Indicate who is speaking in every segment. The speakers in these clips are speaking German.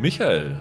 Speaker 1: Michael.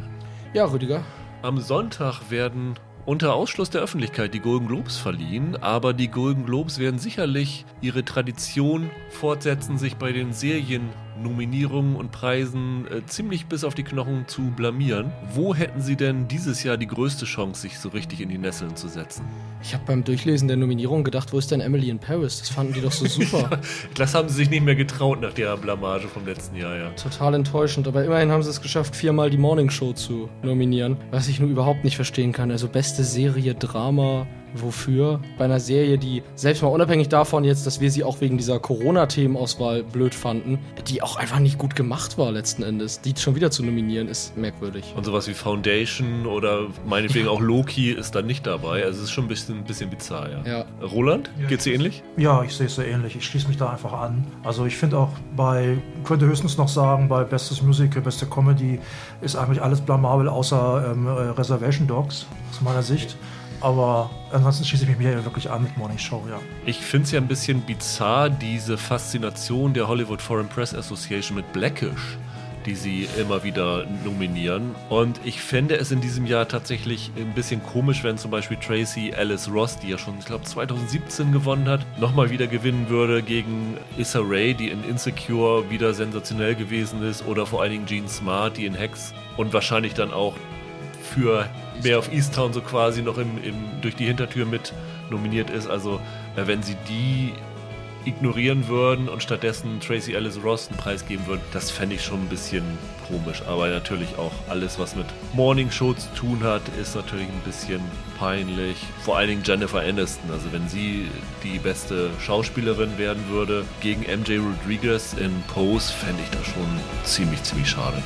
Speaker 2: Ja, Rüdiger.
Speaker 1: Am Sonntag werden unter Ausschluss der Öffentlichkeit die Golden Globes verliehen, aber die Golden Globes werden sicherlich ihre Tradition fortsetzen, sich bei den Serien Nominierungen und Preisen äh, ziemlich bis auf die Knochen zu blamieren. Wo hätten Sie denn dieses Jahr die größte Chance, sich so richtig in die Nesseln zu setzen?
Speaker 2: Ich habe beim Durchlesen der Nominierung gedacht, wo ist denn Emily in Paris? Das fanden die doch so super.
Speaker 1: das haben sie sich nicht mehr getraut nach der Blamage vom letzten Jahr, ja.
Speaker 2: Total enttäuschend, aber immerhin haben sie es geschafft, viermal die Morning Show zu nominieren, was ich nur überhaupt nicht verstehen kann. Also beste Serie, Drama, wofür bei einer Serie, die selbst mal unabhängig davon jetzt, dass wir sie auch wegen dieser Corona-Themenauswahl blöd fanden, die auch einfach nicht gut gemacht war letzten Endes, die schon wieder zu nominieren, ist merkwürdig.
Speaker 1: Und sowas wie Foundation oder meinetwegen ja. auch Loki ist da nicht dabei. Also es ist schon ein bisschen, ein bisschen bizarr, ja. ja. Roland, ja, geht's dir ähnlich?
Speaker 3: Ja, ich sehe es sehr ähnlich. Ich schließe mich da einfach an. Also ich finde auch bei, könnte höchstens noch sagen, bei Bestes Musical, Beste Comedy ist eigentlich alles blamabel außer ähm, Reservation Dogs aus meiner Sicht. Aber ansonsten schließe ich mich mir wirklich an mit Morning Show, ja.
Speaker 1: Ich finde es ja ein bisschen bizarr, diese Faszination der Hollywood Foreign Press Association mit Blackish, die sie immer wieder nominieren. Und ich fände es in diesem Jahr tatsächlich ein bisschen komisch, wenn zum Beispiel Tracy Alice Ross, die ja schon, ich glaube, 2017 gewonnen hat, nochmal wieder gewinnen würde gegen Issa Rae, die in Insecure wieder sensationell gewesen ist, oder vor allen Dingen Jean Smart, die in Hex und wahrscheinlich dann auch für mehr auf Easttown so quasi noch im, im, durch die Hintertür mit nominiert ist. Also äh, wenn sie die ignorieren würden und stattdessen Tracy Ellis Ross einen Preis geben würden, das fände ich schon ein bisschen komisch. Aber natürlich auch alles, was mit Morning Show zu tun hat, ist natürlich ein bisschen peinlich. Vor allen Dingen Jennifer Aniston. Also wenn sie die beste Schauspielerin werden würde gegen MJ Rodriguez in Pose, fände ich das schon ziemlich, ziemlich schade.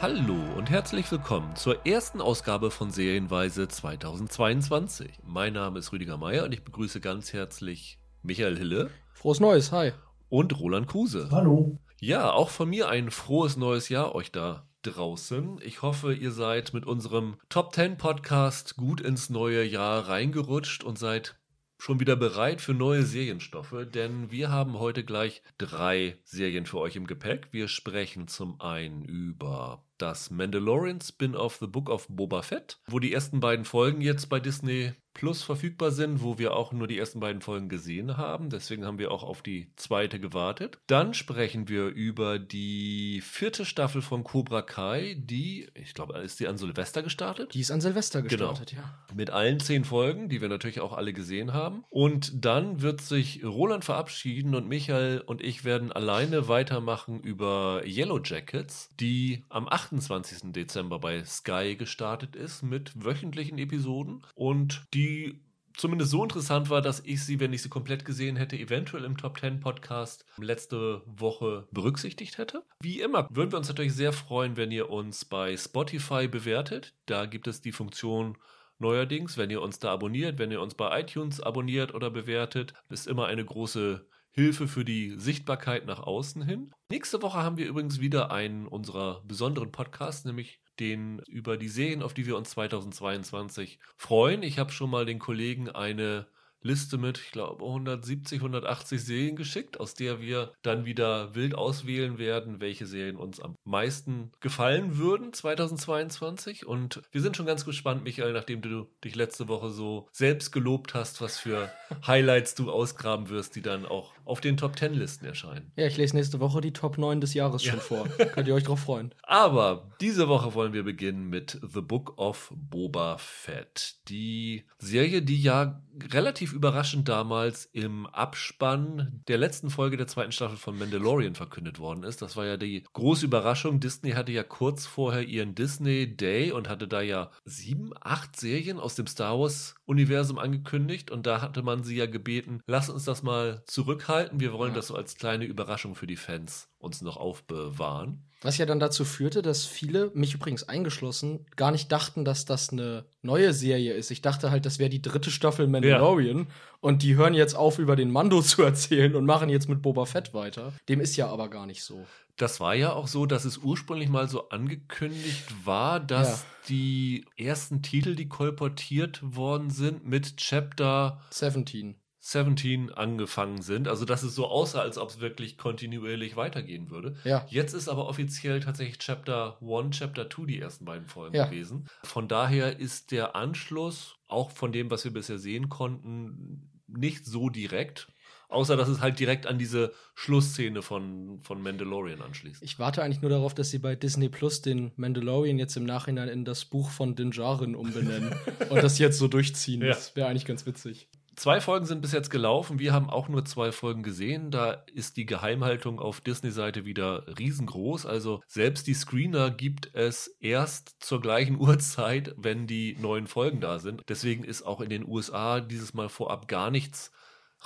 Speaker 1: Hallo und herzlich willkommen zur ersten Ausgabe von Serienweise 2022. Mein Name ist Rüdiger Meier und ich begrüße ganz herzlich Michael Hille.
Speaker 2: Frohes Neues, hi.
Speaker 1: Und Roland Kruse.
Speaker 3: Hallo.
Speaker 1: Ja, auch von mir ein frohes neues Jahr euch da draußen. Ich hoffe, ihr seid mit unserem Top 10 Podcast gut ins neue Jahr reingerutscht und seid schon wieder bereit für neue Serienstoffe, denn wir haben heute gleich drei Serien für euch im Gepäck. Wir sprechen zum einen über das Mandalorian Spin-off The Book of Boba Fett, wo die ersten beiden Folgen jetzt bei Disney Plus verfügbar sind, wo wir auch nur die ersten beiden Folgen gesehen haben. Deswegen haben wir auch auf die zweite gewartet. Dann sprechen wir über die vierte Staffel von Cobra Kai, die, ich glaube, ist die an Silvester gestartet?
Speaker 2: Die ist an Silvester genau. gestartet, genau. ja.
Speaker 1: Mit allen zehn Folgen, die wir natürlich auch alle gesehen haben. Und dann wird sich Roland verabschieden und Michael und ich werden alleine weitermachen über Yellow Jackets, die am 28. Dezember bei Sky gestartet ist mit wöchentlichen Episoden und die die zumindest so interessant war, dass ich sie, wenn ich sie komplett gesehen hätte, eventuell im Top 10 Podcast letzte Woche berücksichtigt hätte. Wie immer würden wir uns natürlich sehr freuen, wenn ihr uns bei Spotify bewertet. Da gibt es die Funktion neuerdings, wenn ihr uns da abonniert, wenn ihr uns bei iTunes abonniert oder bewertet, ist immer eine große Hilfe für die Sichtbarkeit nach außen hin. Nächste Woche haben wir übrigens wieder einen unserer besonderen Podcasts, nämlich den über die Serien, auf die wir uns 2022 freuen. Ich habe schon mal den Kollegen eine Liste mit, ich glaube, 170, 180 Serien geschickt, aus der wir dann wieder wild auswählen werden, welche Serien uns am meisten gefallen würden 2022. Und wir sind schon ganz gespannt, Michael, nachdem du dich letzte Woche so selbst gelobt hast, was für Highlights du ausgraben wirst, die dann auch auf den Top 10 Listen erscheinen.
Speaker 2: Ja, ich lese nächste Woche die Top 9 des Jahres schon ja. vor. Könnt ihr euch drauf freuen.
Speaker 1: Aber diese Woche wollen wir beginnen mit The Book of Boba Fett. Die Serie, die ja relativ relativ überraschend damals im Abspann der letzten Folge der zweiten Staffel von Mandalorian verkündet worden ist. Das war ja die große Überraschung. Disney hatte ja kurz vorher ihren Disney Day und hatte da ja sieben, acht Serien aus dem Star Wars Universum angekündigt und da hatte man sie ja gebeten, lass uns das mal zurückhalten. Wir wollen ja. das so als kleine Überraschung für die Fans uns noch aufbewahren.
Speaker 2: Was ja dann dazu führte, dass viele, mich übrigens eingeschlossen, gar nicht dachten, dass das eine neue Serie ist. Ich dachte halt, das wäre die dritte Staffel Mandalorian ja. und die hören jetzt auf, über den Mando zu erzählen und machen jetzt mit Boba Fett weiter. Dem ist ja aber gar nicht so.
Speaker 1: Das war ja auch so, dass es ursprünglich mal so angekündigt war, dass ja. die ersten Titel, die kolportiert worden sind, mit Chapter
Speaker 2: 17
Speaker 1: 17 angefangen sind. Also, dass es so aussah, als ob es wirklich kontinuierlich weitergehen würde.
Speaker 2: Ja.
Speaker 1: Jetzt ist aber offiziell tatsächlich Chapter 1, Chapter 2 die ersten beiden Folgen
Speaker 2: Ja.
Speaker 1: gewesen. Von daher ist der Anschluss, auch von dem, was wir bisher sehen konnten, nicht so direkt. Außer, dass es halt direkt an diese Schlussszene von, von Mandalorian anschließt.
Speaker 2: Ich warte eigentlich nur darauf, dass sie bei Disney Plus den Mandalorian jetzt im Nachhinein in das Buch von Din Djarin umbenennen und das jetzt so durchziehen.
Speaker 1: Ja.
Speaker 2: Das wäre eigentlich ganz witzig.
Speaker 1: Zwei Folgen sind bis jetzt gelaufen. Wir haben auch nur zwei Folgen gesehen. Da ist die Geheimhaltung auf Disney-Seite wieder riesengroß. Also selbst die Screener gibt es erst zur gleichen Uhrzeit, wenn die neuen Folgen da sind. Deswegen ist auch in den USA dieses Mal vorab gar nichts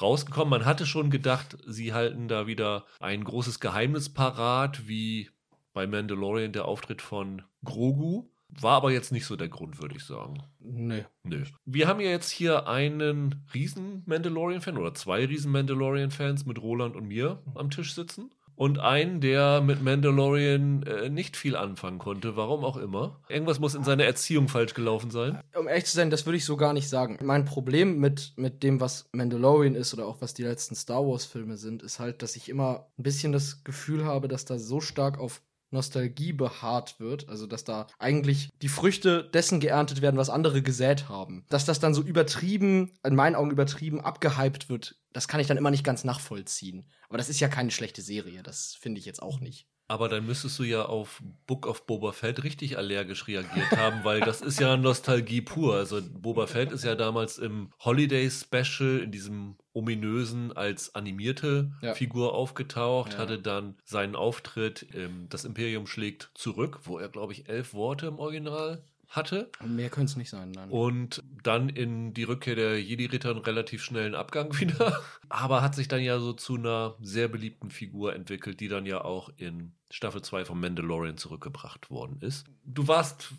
Speaker 1: rausgekommen. Man hatte schon gedacht, sie halten da wieder ein großes Geheimnis parat, wie bei Mandalorian der Auftritt von Grogu. War aber jetzt nicht so der Grund, würde ich sagen.
Speaker 2: Nee.
Speaker 1: Nö. Wir haben ja jetzt hier einen riesen Mandalorian-Fan oder zwei riesen Mandalorian-Fans mit Roland und mir am Tisch sitzen. Und einen, der mit Mandalorian äh, nicht viel anfangen konnte, warum auch immer. Irgendwas muss in seiner Erziehung falsch gelaufen sein.
Speaker 2: Um ehrlich zu sein, das würde ich so gar nicht sagen. Mein Problem mit, mit dem, was Mandalorian ist oder auch was die letzten Star Wars-Filme sind, ist halt, dass ich immer ein bisschen das Gefühl habe, dass da so stark auf Nostalgie beharrt wird, also dass da eigentlich die Früchte dessen geerntet werden, was andere gesät haben. Dass das dann so übertrieben, in meinen Augen übertrieben, abgehypt wird, das kann ich dann immer nicht ganz nachvollziehen. Aber das ist ja keine schlechte Serie, das finde ich jetzt auch nicht.
Speaker 1: Aber dann müsstest du ja auf Book of Boba Fett richtig allergisch reagiert haben, weil das ist ja Nostalgie pur. Also Boba Fett ist ja damals im Holiday Special in diesem ominösen als animierte
Speaker 2: Ja.
Speaker 1: Figur aufgetaucht,
Speaker 2: Ja.
Speaker 1: hatte dann seinen Auftritt im Das Imperium schlägt zurück, wo er glaube ich elf Worte im Original hatte.
Speaker 2: Mehr könnte es nicht sein, nein.
Speaker 1: Und dann in die Rückkehr der Jedi-Ritter einen relativ schnellen Abgang wieder. Aber hat sich dann ja so zu einer sehr beliebten Figur entwickelt, die dann ja auch in Staffel 2 von Mandalorian zurückgebracht worden ist. Du warst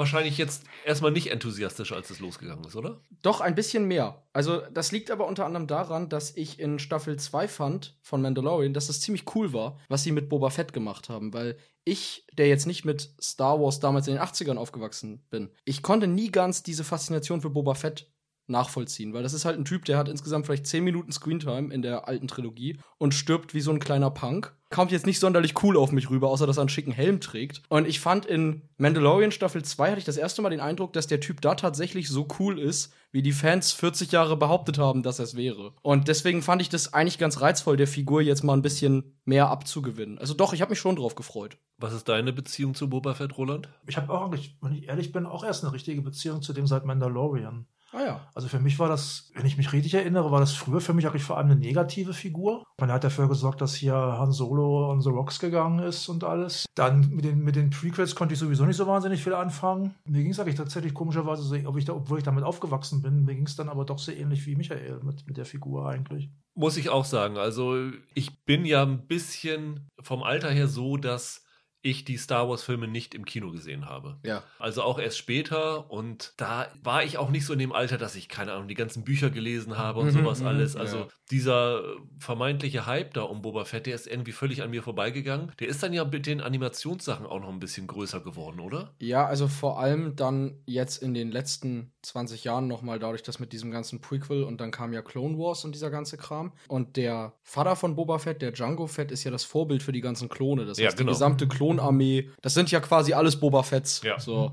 Speaker 1: wahrscheinlich jetzt erstmal nicht enthusiastisch, als es losgegangen ist, oder?
Speaker 2: Doch, ein bisschen mehr. Also, das liegt aber unter anderem daran, dass ich in Staffel 2 fand von Mandalorian, dass das ziemlich cool war, was sie mit Boba Fett gemacht haben, weil ich, der jetzt nicht mit Star Wars damals in den 80ern aufgewachsen bin, ich konnte nie ganz diese Faszination für Boba Fett nachvollziehen, weil das ist halt ein Typ, der hat insgesamt vielleicht 10 Minuten Screentime in der alten Trilogie und stirbt wie so ein kleiner Punk. Kommt jetzt nicht sonderlich cool auf mich rüber, außer dass er einen schicken Helm trägt. Und ich fand in Mandalorian Staffel 2 hatte ich das erste Mal den Eindruck, dass der Typ da tatsächlich so cool ist, wie die Fans 40 Jahre behauptet haben, dass er es wäre. Und deswegen fand ich das eigentlich ganz reizvoll, der Figur jetzt mal ein bisschen mehr abzugewinnen. Also doch, ich habe mich schon drauf gefreut.
Speaker 1: Was ist deine Beziehung zu Boba Fett, Roland?
Speaker 3: Ich habe auch eigentlich, wenn ich ehrlich bin, auch erst eine richtige Beziehung zu dem seit Mandalorian.
Speaker 2: Ah ja.
Speaker 3: Also für mich war das, wenn ich mich richtig erinnere, war das früher für mich eigentlich vor allem eine negative Figur. Man hat dafür gesorgt, dass hier Han Solo on the Rocks gegangen ist und alles. Dann mit den, mit den Prequels konnte ich sowieso nicht so wahnsinnig viel anfangen. Mir ging es eigentlich tatsächlich komischerweise so, ob ich da, obwohl ich damit aufgewachsen bin, mir ging es dann aber doch sehr ähnlich wie Michael mit, mit der Figur eigentlich.
Speaker 1: Muss ich auch sagen. Also, ich bin ja ein bisschen vom Alter her so, dass ich die Star Wars-Filme nicht im Kino gesehen habe.
Speaker 2: Ja.
Speaker 1: Also auch erst später und da war ich auch nicht so in dem Alter, dass ich, keine Ahnung, die ganzen Bücher gelesen habe und
Speaker 2: Mhm,
Speaker 1: sowas
Speaker 2: mhm,
Speaker 1: alles.
Speaker 2: ja.
Speaker 1: Also dieser vermeintliche Hype da um Boba Fett, der ist irgendwie völlig an mir vorbeigegangen. Der ist dann ja mit den Animationssachen auch noch ein bisschen größer geworden, oder?
Speaker 2: Ja, also vor allem dann jetzt in den letzten 20 Jahren nochmal dadurch, dass mit diesem ganzen Prequel und dann kam ja Clone Wars und dieser ganze Kram. Und der Vater von Boba Fett, der Django Fett, ist ja das Vorbild für die ganzen Klone. Das
Speaker 1: Ja,
Speaker 2: heißt,
Speaker 1: genau.
Speaker 2: die gesamte Klonarmee, das sind ja quasi alles Boba Fetts.
Speaker 1: Ja.
Speaker 2: So.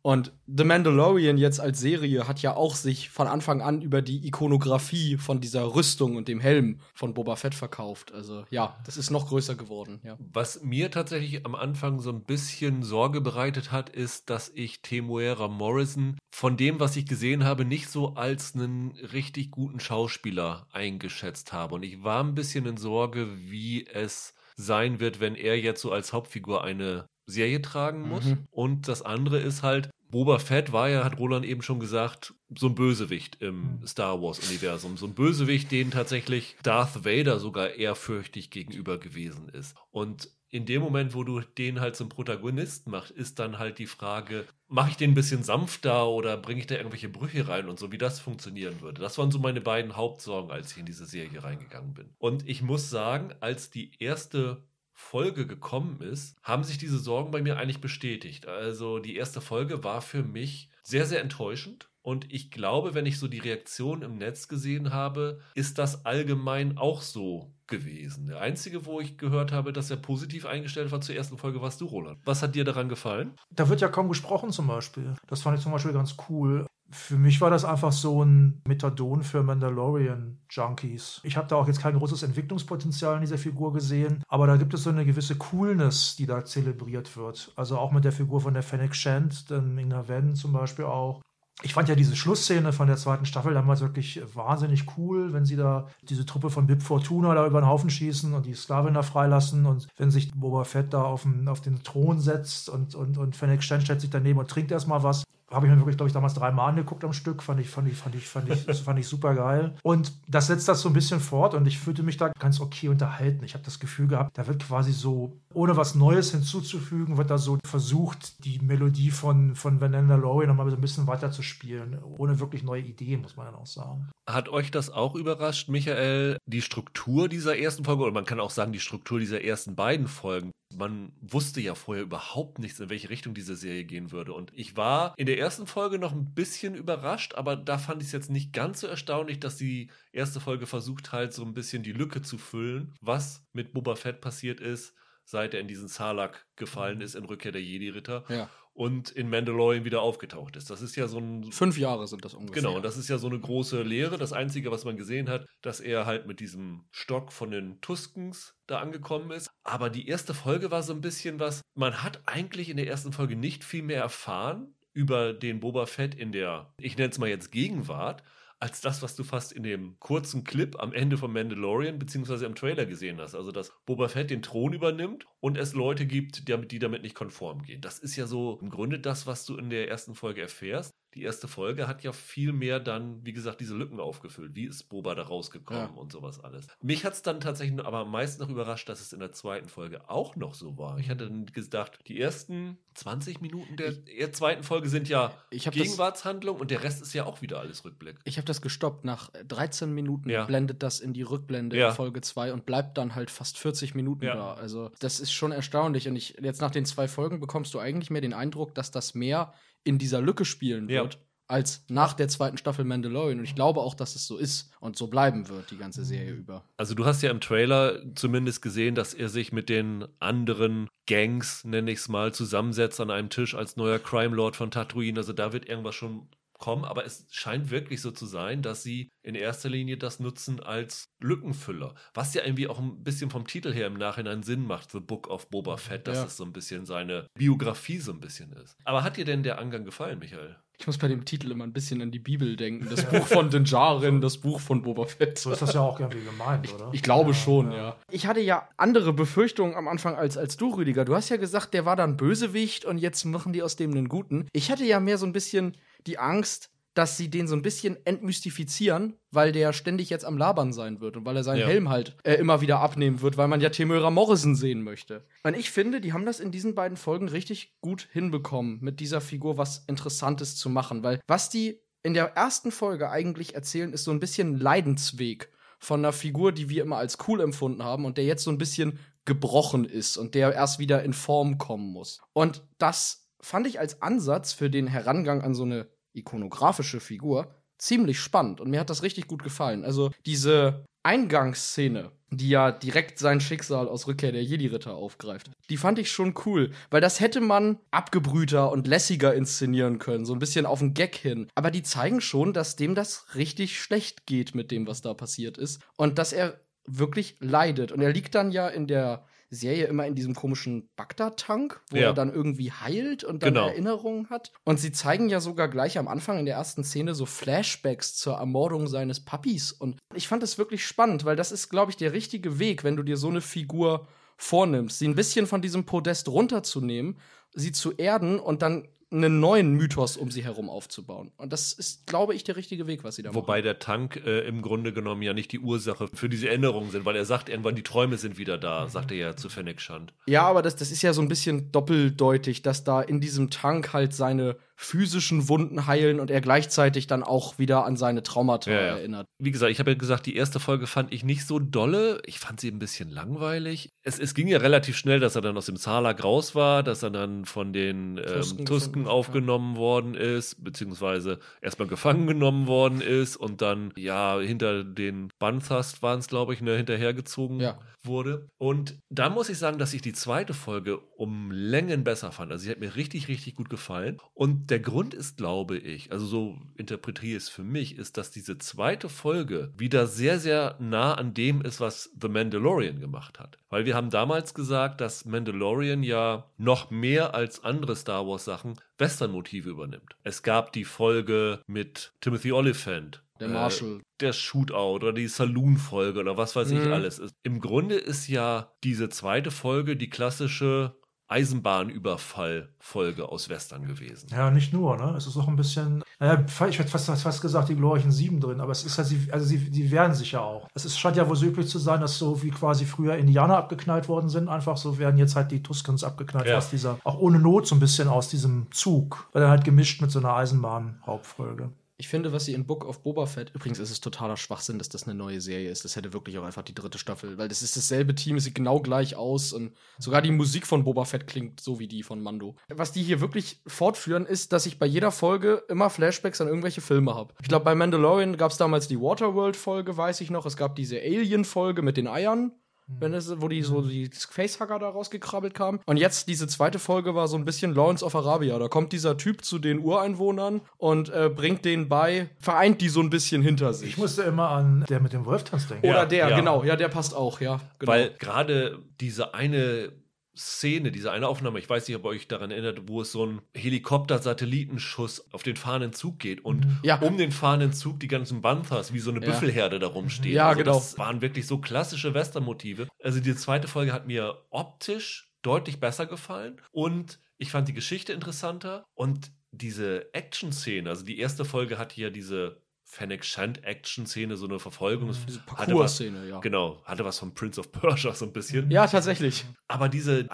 Speaker 2: Und The Mandalorian jetzt als Serie hat ja auch sich von Anfang an über die Ikonografie von dieser Rüstung und dem Helm von Boba Fett verkauft. Also ja, das ist noch größer geworden, ja.
Speaker 1: Was mir tatsächlich am Anfang so ein bisschen Sorge bereitet hat, ist, dass ich Temuera Morrison von dem, was ich gesehen habe, nicht so als einen richtig guten Schauspieler eingeschätzt habe. Und ich war ein bisschen in Sorge, wie es sein wird, wenn er jetzt so als Hauptfigur eine Serie tragen muss.
Speaker 2: Mhm.
Speaker 1: Und das andere ist halt, Boba Fett war ja, hat Roland eben schon gesagt, so ein Bösewicht im
Speaker 3: Mhm.
Speaker 1: Star Wars-Universum. So ein Bösewicht, den tatsächlich Darth Vader sogar ehrfürchtig gegenüber gewesen ist. Und in dem Moment, wo du den halt zum Protagonisten machst, ist dann halt die Frage, mache ich den ein bisschen sanfter oder bringe ich da irgendwelche Brüche rein und so, wie das funktionieren würde. Das waren so meine beiden Hauptsorgen, als ich in diese Serie reingegangen bin. Und ich muss sagen, als die erste Folge gekommen ist, haben sich diese Sorgen bei mir eigentlich bestätigt. Also die erste Folge war für mich sehr, sehr enttäuschend. Und ich glaube, wenn ich so die Reaktion im Netz gesehen habe, ist das allgemein auch so gewesen. Der einzige, wo ich gehört habe, dass er positiv eingestellt war zur ersten Folge, warst du, Roland. Was hat dir daran gefallen?
Speaker 3: Da wird ja kaum gesprochen zum Beispiel. Das fand ich zum Beispiel ganz cool. Für mich war das einfach so ein Methadon für Mandalorian-Junkies. Ich habe da auch jetzt kein großes Entwicklungspotenzial in dieser Figur gesehen, aber da gibt es so eine gewisse Coolness, die da zelebriert wird. Also auch mit der Figur von der Fennec Shand, Ming-Na Wen zum Beispiel auch ich fand ja diese Schlussszene von der zweiten Staffel damals wirklich wahnsinnig cool, wenn sie da diese Truppe von Bib Fortuna da über den Haufen schießen und die Sklavin da freilassen und wenn sich Boba Fett da auf den, auf den Thron setzt und, und, und Fennec Shen stellt sich daneben und trinkt erstmal was habe ich mir wirklich, glaube ich, damals dreimal angeguckt am Stück. Fand ich, fand ich, fand ich, fand ich, fand ich super geil. Und das setzt das so ein bisschen fort und ich fühlte mich da ganz okay unterhalten. Ich habe das Gefühl gehabt, da wird quasi so, ohne was Neues hinzuzufügen, wird da so versucht, die Melodie von, von Vanessa Laurie nochmal so ein bisschen weiter zu spielen. Ohne wirklich neue Ideen, muss man dann auch sagen.
Speaker 1: Hat euch das auch überrascht, Michael, die Struktur dieser ersten Folge, oder man kann auch sagen, die Struktur dieser ersten beiden Folgen? Man wusste ja vorher überhaupt nichts, in welche Richtung diese Serie gehen würde. Und ich war in der ersten Folge noch ein bisschen überrascht, aber da fand ich es jetzt nicht ganz so erstaunlich, dass die erste Folge versucht halt so ein bisschen die Lücke zu füllen, was mit Boba Fett passiert ist, seit er in diesen Salak gefallen ist in Rückkehr der Jedi-Ritter.
Speaker 2: Ja
Speaker 1: und in Mandalorian wieder aufgetaucht ist. Das ist ja so ein.
Speaker 2: Fünf Jahre sind das ungefähr.
Speaker 1: Genau, das ist ja so eine große Lehre. Das Einzige, was man gesehen hat, dass er halt mit diesem Stock von den Tuskens da angekommen ist. Aber die erste Folge war so ein bisschen was. Man hat eigentlich in der ersten Folge nicht viel mehr erfahren über den Boba Fett in der, ich nenne es mal jetzt Gegenwart, als das, was du fast in dem kurzen Clip am Ende von Mandalorian beziehungsweise im Trailer gesehen hast. Also, dass Boba Fett den Thron übernimmt und es Leute gibt, die damit nicht konform gehen. Das ist ja so im Grunde das, was du in der ersten Folge erfährst die erste Folge hat ja viel mehr dann, wie gesagt, diese Lücken aufgefüllt. Wie ist Boba da rausgekommen ja. und sowas alles. Mich hat es dann tatsächlich aber am meisten noch überrascht, dass es in der zweiten Folge auch noch so war. Ich hatte dann gedacht, die ersten 20 Minuten der ich, zweiten Folge sind ja Gegenwartshandlung das, und der Rest ist ja auch wieder alles Rückblick.
Speaker 2: Ich habe das gestoppt. Nach 13 Minuten ja. blendet das in die Rückblende ja. in Folge 2 und bleibt dann halt fast 40 Minuten da. Also das ist schon erstaunlich. Und ich, jetzt nach den zwei Folgen bekommst du eigentlich mehr den Eindruck, dass das mehr in dieser Lücke spielen wird. Ja. Als nach der zweiten Staffel Mandalorian. Und ich glaube auch, dass es so ist und so bleiben wird, die ganze Serie über.
Speaker 1: Also, du hast ja im Trailer zumindest gesehen, dass er sich mit den anderen Gangs, nenne ich es mal, zusammensetzt an einem Tisch als neuer Crime Lord von Tatooine. Also, da wird irgendwas schon kommen, aber es scheint wirklich so zu sein, dass sie in erster Linie das nutzen als Lückenfüller. Was ja irgendwie auch ein bisschen vom Titel her im Nachhinein Sinn macht, The Book of Boba Fett, dass ja. es so ein bisschen seine Biografie so ein bisschen ist. Aber hat dir denn der Angang gefallen, Michael?
Speaker 2: Ich muss bei dem Titel immer ein bisschen an die Bibel denken. Das Buch von Dinjarin, das Buch von Boba Fett.
Speaker 3: So ist das ja auch irgendwie gemeint, oder?
Speaker 2: Ich, ich glaube ja, schon, ja. ja. Ich hatte ja andere Befürchtungen am Anfang als, als du, Rüdiger. Du hast ja gesagt, der war dann Bösewicht und jetzt machen die aus dem einen Guten. Ich hatte ja mehr so ein bisschen die Angst, dass sie den so ein bisschen entmystifizieren, weil der ständig jetzt am Labern sein wird und weil er seinen ja. Helm halt äh, immer wieder abnehmen wird, weil man ja Temuera Morrison sehen möchte. Und ich finde, die haben das in diesen beiden Folgen richtig gut hinbekommen, mit dieser Figur was Interessantes zu machen, weil was die in der ersten Folge eigentlich erzählen, ist so ein bisschen Leidensweg von einer Figur, die wir immer als cool empfunden haben und der jetzt so ein bisschen gebrochen ist und der erst wieder in Form kommen muss. Und das fand ich als Ansatz für den Herangang an so eine ikonografische Figur ziemlich spannend und mir hat das richtig gut gefallen. Also diese Eingangsszene, die ja direkt sein Schicksal aus Rückkehr der Jedi-Ritter aufgreift, die fand ich schon cool, weil das hätte man abgebrühter und lässiger inszenieren können, so ein bisschen auf den Gag hin. Aber die zeigen schon, dass dem das richtig schlecht geht mit dem, was da passiert ist und dass er wirklich leidet. Und er liegt dann ja in der Serie immer in diesem komischen Bagdad-Tank, wo ja. er dann irgendwie heilt und dann genau. Erinnerungen hat. Und sie zeigen ja sogar gleich am Anfang in der ersten Szene so Flashbacks zur Ermordung seines Papis. Und ich fand das wirklich spannend, weil das ist, glaube ich, der richtige Weg, wenn du dir so eine Figur vornimmst, sie ein bisschen von diesem Podest runterzunehmen, sie zu erden und dann einen neuen Mythos um sie herum aufzubauen. Und das ist, glaube ich, der richtige Weg, was sie da
Speaker 1: Wobei machen. Wobei der Tank äh, im Grunde genommen ja nicht die Ursache für diese Änderungen sind, weil er sagt irgendwann, die Träume sind wieder da, mhm. sagt er ja zu Fennec Shand.
Speaker 2: Ja, aber das, das ist ja so ein bisschen doppeldeutig, dass da in diesem Tank halt seine physischen Wunden heilen und er gleichzeitig dann auch wieder an seine Traumata ja, ja. erinnert.
Speaker 1: Wie gesagt, ich habe ja gesagt, die erste Folge fand ich nicht so dolle. Ich fand sie ein bisschen langweilig. Es, es ging ja relativ schnell, dass er dann aus dem Salak raus war, dass er dann von den ähm, Tusken, Brücken aufgenommen worden ist, beziehungsweise erstmal gefangen genommen worden ist und dann ja hinter den Banthast waren es, glaube ich, ne, hinterhergezogen
Speaker 2: Ja.
Speaker 1: wurde. Und da muss ich sagen, dass ich die zweite Folge um Längen besser fand. Also sie hat mir richtig, richtig gut gefallen. Und der Grund ist, glaube ich, also so interpretiere ich es für mich, ist, dass diese zweite Folge wieder sehr, sehr nah an dem ist, was The Mandalorian gemacht hat. Weil wir haben damals gesagt, dass Mandalorian ja noch mehr als andere Star Wars Sachen Western-Motive übernimmt. Es gab die Folge mit Timothy Oliphant.
Speaker 2: Der
Speaker 1: äh,
Speaker 2: Marshall.
Speaker 1: der Shootout oder die Saloon-Folge oder was weiß ich
Speaker 2: Mhm.
Speaker 1: alles ist. Im Grunde ist ja diese zweite Folge die klassische Eisenbahnüberfall-Folge aus Western gewesen.
Speaker 3: Ja, nicht nur, ne? Es ist auch ein bisschen, naja, ich hätte fast, fast gesagt, die glorreichen Sieben drin, aber es ist ja, sie, also sie, die wehren sich ja auch. Es ist, scheint ja wohl so üblich zu sein, dass so wie quasi früher Indianer abgeknallt worden sind, einfach so werden jetzt halt die Tuskens abgeknallt,
Speaker 1: Ja.
Speaker 3: aus dieser, auch ohne Not so ein bisschen aus diesem Zug, weil dann halt gemischt mit so einer Eisenbahn-Hauptfolge.
Speaker 2: Ich finde, was sie in Book of Boba Fett, übrigens ist es totaler Schwachsinn, dass das eine neue Serie ist. Das hätte wirklich auch einfach die dritte Staffel, weil das ist dasselbe Team, es sieht genau gleich aus und sogar die Musik von Boba Fett klingt so wie die von Mando. Was die hier wirklich fortführen, ist, dass ich bei jeder Folge immer Flashbacks an irgendwelche Filme habe. Ich glaube, bei Mandalorian gab es damals die Waterworld-Folge, weiß ich noch. Es gab diese Alien-Folge mit den Eiern. Wenn es, wo die so die Facehugger da rausgekrabbelt kamen. Und jetzt diese zweite Folge war so ein bisschen Lawrence of Arabia. Da kommt dieser Typ zu den Ureinwohnern und äh, bringt denen bei, vereint die so ein bisschen hinter sich.
Speaker 3: Ich musste immer an der mit dem Wolftanz denken.
Speaker 2: Oder
Speaker 1: Ja,
Speaker 2: der,
Speaker 1: ja.
Speaker 2: genau. Ja, der passt auch, ja. Genau.
Speaker 1: Weil gerade diese eine Szene, diese eine Aufnahme, ich weiß nicht, ob ihr euch daran erinnert, wo es so ein Helikopter-Satellitenschuss auf den fahrenden Zug geht und
Speaker 2: Ja.
Speaker 1: um den fahrenden Zug die ganzen Banthas wie so eine
Speaker 2: Ja.
Speaker 1: Büffelherde da rumstehen.
Speaker 2: Ja,
Speaker 1: also
Speaker 2: genau.
Speaker 1: Das waren wirklich so klassische Western-Motive. Also die zweite Folge hat mir optisch deutlich besser gefallen und ich fand die Geschichte interessanter und diese Action-Szene, also die erste Folge hatte ja diese Fennec Shand Action-Szene, so eine Verfolgung.
Speaker 2: Diese
Speaker 1: hatte was-
Speaker 2: Parcours-Szene, ja.
Speaker 1: Genau, hatte was von Prince of Persia so ein bisschen.
Speaker 2: Ja, tatsächlich.
Speaker 1: Aber diese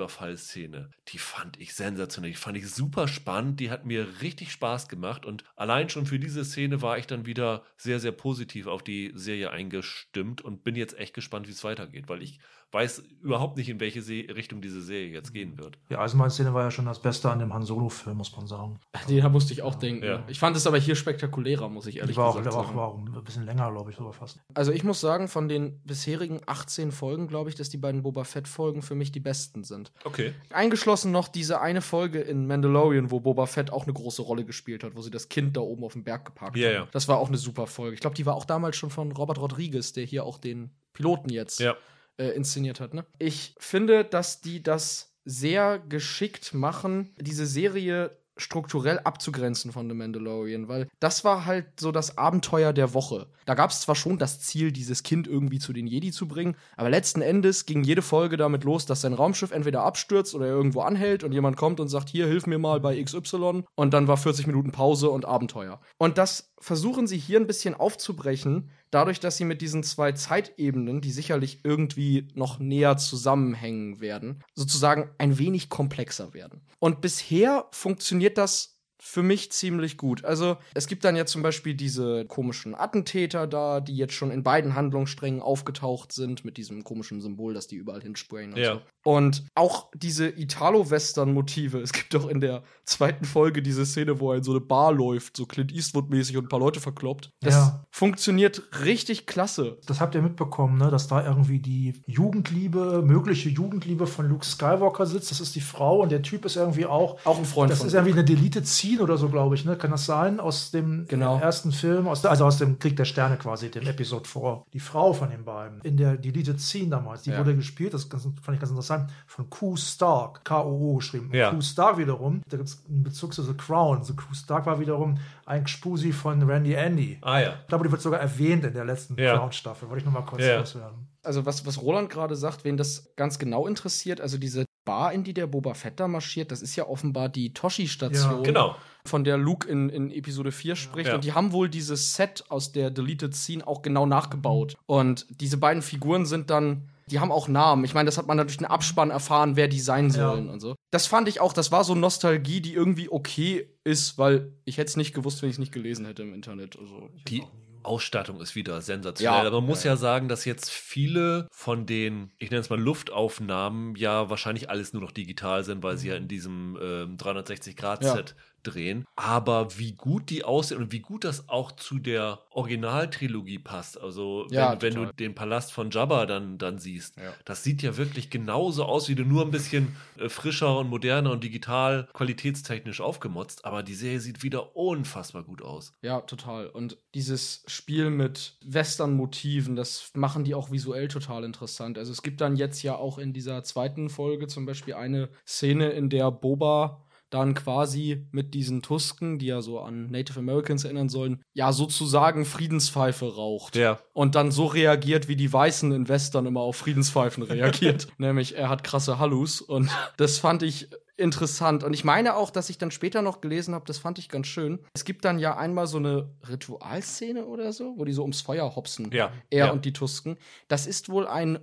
Speaker 1: Eisenbahnüberfallszene, die fand ich sensationell. Die fand ich super spannend. Die hat mir richtig Spaß gemacht. Und allein schon für diese Szene war ich dann wieder sehr, sehr positiv auf die Serie eingestimmt und bin jetzt echt gespannt, wie es weitergeht, weil ich weiß überhaupt nicht, in welche Se Richtung diese Serie jetzt gehen wird.
Speaker 3: Die Eisenbahnszene war ja schon das Beste an dem Han Solo-Film, muss man sagen.
Speaker 2: Den musste ich auch denken.
Speaker 1: Ja.
Speaker 2: Ich fand es aber hier spektakulärer, muss ich ehrlich
Speaker 3: Die war auch,
Speaker 2: sagen.
Speaker 3: war auch ein bisschen länger, glaube ich, sogar fast.
Speaker 2: Also ich muss sagen, von den bisherigen 18 Folgen glaube ich, dass die beiden Boba Fett-Folgen für mich die besten sind.
Speaker 1: Okay.
Speaker 2: Eingeschlossen noch diese eine Folge in Mandalorian, wo Boba Fett auch eine große Rolle gespielt hat, wo sie das Kind da oben auf dem Berg geparkt
Speaker 1: Ja,
Speaker 2: haben.
Speaker 1: ja.
Speaker 2: Das war auch eine super Folge. Ich glaube, die war auch damals schon von Robert Rodriguez, der hier auch den Piloten jetzt
Speaker 1: Ja.
Speaker 2: Äh, inszeniert hat. Ne? Ich finde, dass die das sehr geschickt machen, diese Serie strukturell abzugrenzen von The Mandalorian, weil das war halt so das Abenteuer der Woche. Da gab es zwar schon das Ziel, dieses Kind irgendwie zu den Jedi zu bringen, aber letzten Endes ging jede Folge damit los, dass sein Raumschiff entweder abstürzt oder irgendwo anhält und jemand kommt und sagt, hier, hilf mir mal bei XY und dann war 40 Minuten Pause und Abenteuer. Und das versuchen sie hier ein bisschen aufzubrechen, dadurch, dass sie mit diesen zwei Zeitebenen, die sicherlich irgendwie noch näher zusammenhängen werden, sozusagen ein wenig komplexer werden. Und bisher funktioniert das für mich ziemlich gut. Also es gibt dann ja zum Beispiel diese komischen Attentäter da, die jetzt schon in beiden Handlungssträngen aufgetaucht sind, mit diesem komischen Symbol, das die überall hinsprayen und
Speaker 1: Ja.
Speaker 2: so. Und auch diese Italo-Western-Motive. Es gibt doch in der zweiten Folge diese Szene, wo er in so eine Bar läuft, so Clint Eastwood-mäßig und ein paar Leute verkloppt. Das
Speaker 3: Ja.
Speaker 2: funktioniert richtig klasse.
Speaker 3: Das habt ihr mitbekommen, ne? dass da irgendwie die Jugendliebe, mögliche Jugendliebe von Luke Skywalker sitzt. Das ist die Frau und der Typ ist irgendwie auch.
Speaker 2: Auch ein Freund
Speaker 3: Das
Speaker 2: von
Speaker 3: ist irgendwie eine Delete Scene oder so, glaube ich, ne? Kann das sein? Aus dem
Speaker 2: Genau.
Speaker 3: ersten Film, aus der, also aus dem Krieg der Sterne quasi, dem Episode 4. Die Frau von den beiden. In der Deleted Scene damals, die
Speaker 2: Ja.
Speaker 3: wurde gespielt, das ganz, fand ich ganz interessant, von Q Stark, K-O-O geschrieben.
Speaker 1: Ja.
Speaker 3: Q Stark wiederum, da gibt es einen Bezug zu The Crown. So Q Stark war wiederum ein Spusi von Randy Andy.
Speaker 1: Ah ja.
Speaker 3: Ich glaube, die wird sogar erwähnt in der letzten
Speaker 1: Ja.
Speaker 3: Crown-Staffel. Wollte ich noch mal kurz
Speaker 1: Ja.
Speaker 3: loswerden.
Speaker 2: Also was, was Roland gerade sagt, wen das ganz genau interessiert, also diese Bar, in die der Boba Fett da marschiert, das ist ja offenbar die Toshi-Station,
Speaker 3: Ja,
Speaker 1: Genau.
Speaker 2: von der Luke in, in Episode 4 spricht.
Speaker 1: Ja.
Speaker 2: Und die haben wohl dieses Set aus der Deleted Scene auch genau nachgebaut. Und diese beiden Figuren sind dann, die haben auch Namen. Ich meine, das hat man durch den Abspann erfahren, wer die sein
Speaker 3: Ja.
Speaker 2: sollen und so. Das fand ich auch, das war so Nostalgie, die irgendwie okay ist, weil ich hätte es nicht gewusst, wenn ich es nicht gelesen hätte im Internet. Also,
Speaker 1: Die, Ausstattung ist wieder sensationell.
Speaker 2: Ja.
Speaker 1: Aber man muss ja sagen, dass jetzt viele von den, ich nenne es mal Luftaufnahmen, ja wahrscheinlich alles nur noch digital sind, weil sie ja in diesem ähm, 360-Grad-Set drehen. Aber wie gut die aussehen und wie gut das auch zu der Originaltrilogie passt. Also wenn,
Speaker 2: Ja,
Speaker 1: wenn du den Palast von Jabba dann, dann siehst,
Speaker 2: Ja.
Speaker 1: das sieht ja wirklich genauso aus, wie du nur ein bisschen äh, frischer und moderner und digital qualitätstechnisch aufgemotzt. Aber die Serie sieht wieder unfassbar gut aus.
Speaker 2: Ja, total. Und dieses Spiel mit Western-Motiven, das machen die auch visuell total interessant. Also es gibt dann jetzt ja auch in dieser zweiten Folge zum Beispiel eine Szene, in der Boba dann quasi mit diesen Tusken, die ja so an Native Americans erinnern sollen, ja sozusagen Friedenspfeife raucht.
Speaker 1: Ja.
Speaker 2: Und dann so reagiert, wie die Weißen in Western immer auf Friedenspfeifen reagiert. Nämlich, er hat krasse Hallus. Und das fand ich interessant. Und ich meine auch, dass ich dann später noch gelesen habe, das fand ich ganz schön. Es gibt dann ja einmal so eine Ritualszene oder so, wo die so ums Feuer hopsen.
Speaker 1: Ja,
Speaker 2: Er
Speaker 1: ja.
Speaker 2: und die Tusken. Das ist wohl ein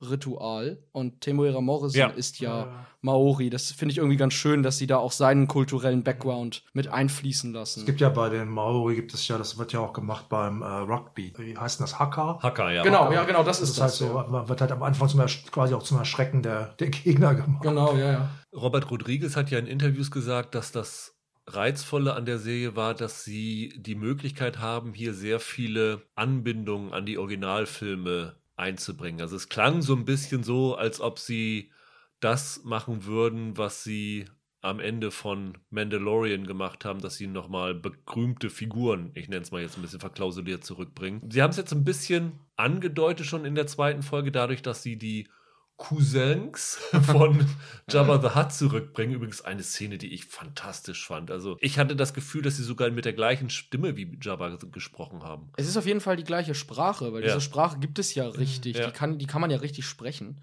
Speaker 2: Maori-Ritual. Und Temuera Morrison
Speaker 1: Ja.
Speaker 2: ist ja
Speaker 3: Ja.
Speaker 2: Maori. Das finde ich irgendwie ganz schön, dass sie da auch seinen kulturellen Background mit einfließen lassen.
Speaker 3: Es gibt ja bei den Maori gibt es ja, das wird ja auch gemacht beim äh, Rugby. Wie heißt das? Haka?
Speaker 1: Hacker, ja.
Speaker 2: Genau, ja, genau, das
Speaker 3: Das
Speaker 2: ist
Speaker 3: ist halt
Speaker 2: das.
Speaker 3: so,
Speaker 2: ja.
Speaker 3: man wird halt am Anfang zum Ersch quasi auch zum Erschrecken der, der Gegner gemacht.
Speaker 2: Genau, ja, ja.
Speaker 1: Robert Rodriguez hat ja in Interviews gesagt, dass das Reizvolle an der Serie war, dass sie die Möglichkeit haben, hier sehr viele Anbindungen an die Originalfilme einzubringen. Also es klang so ein bisschen so, als ob sie das machen würden, was sie am Ende von Mandalorian gemacht haben, dass sie nochmal begrümte Figuren, ich nenne es mal jetzt ein bisschen verklausuliert, zurückbringen. Sie haben es jetzt ein bisschen angedeutet schon in der zweiten Folge, dadurch, dass sie die Cousins von Jabba the Hutt zurückbringen. Übrigens eine Szene, die ich fantastisch fand. Also ich hatte das Gefühl, dass sie sogar mit der gleichen Stimme wie Jabba gesprochen haben.
Speaker 2: Es ist auf jeden Fall die gleiche Sprache, weil
Speaker 1: Ja.
Speaker 2: diese Sprache gibt es ja richtig.
Speaker 1: Ja.
Speaker 2: Die, kann, die kann man ja richtig sprechen.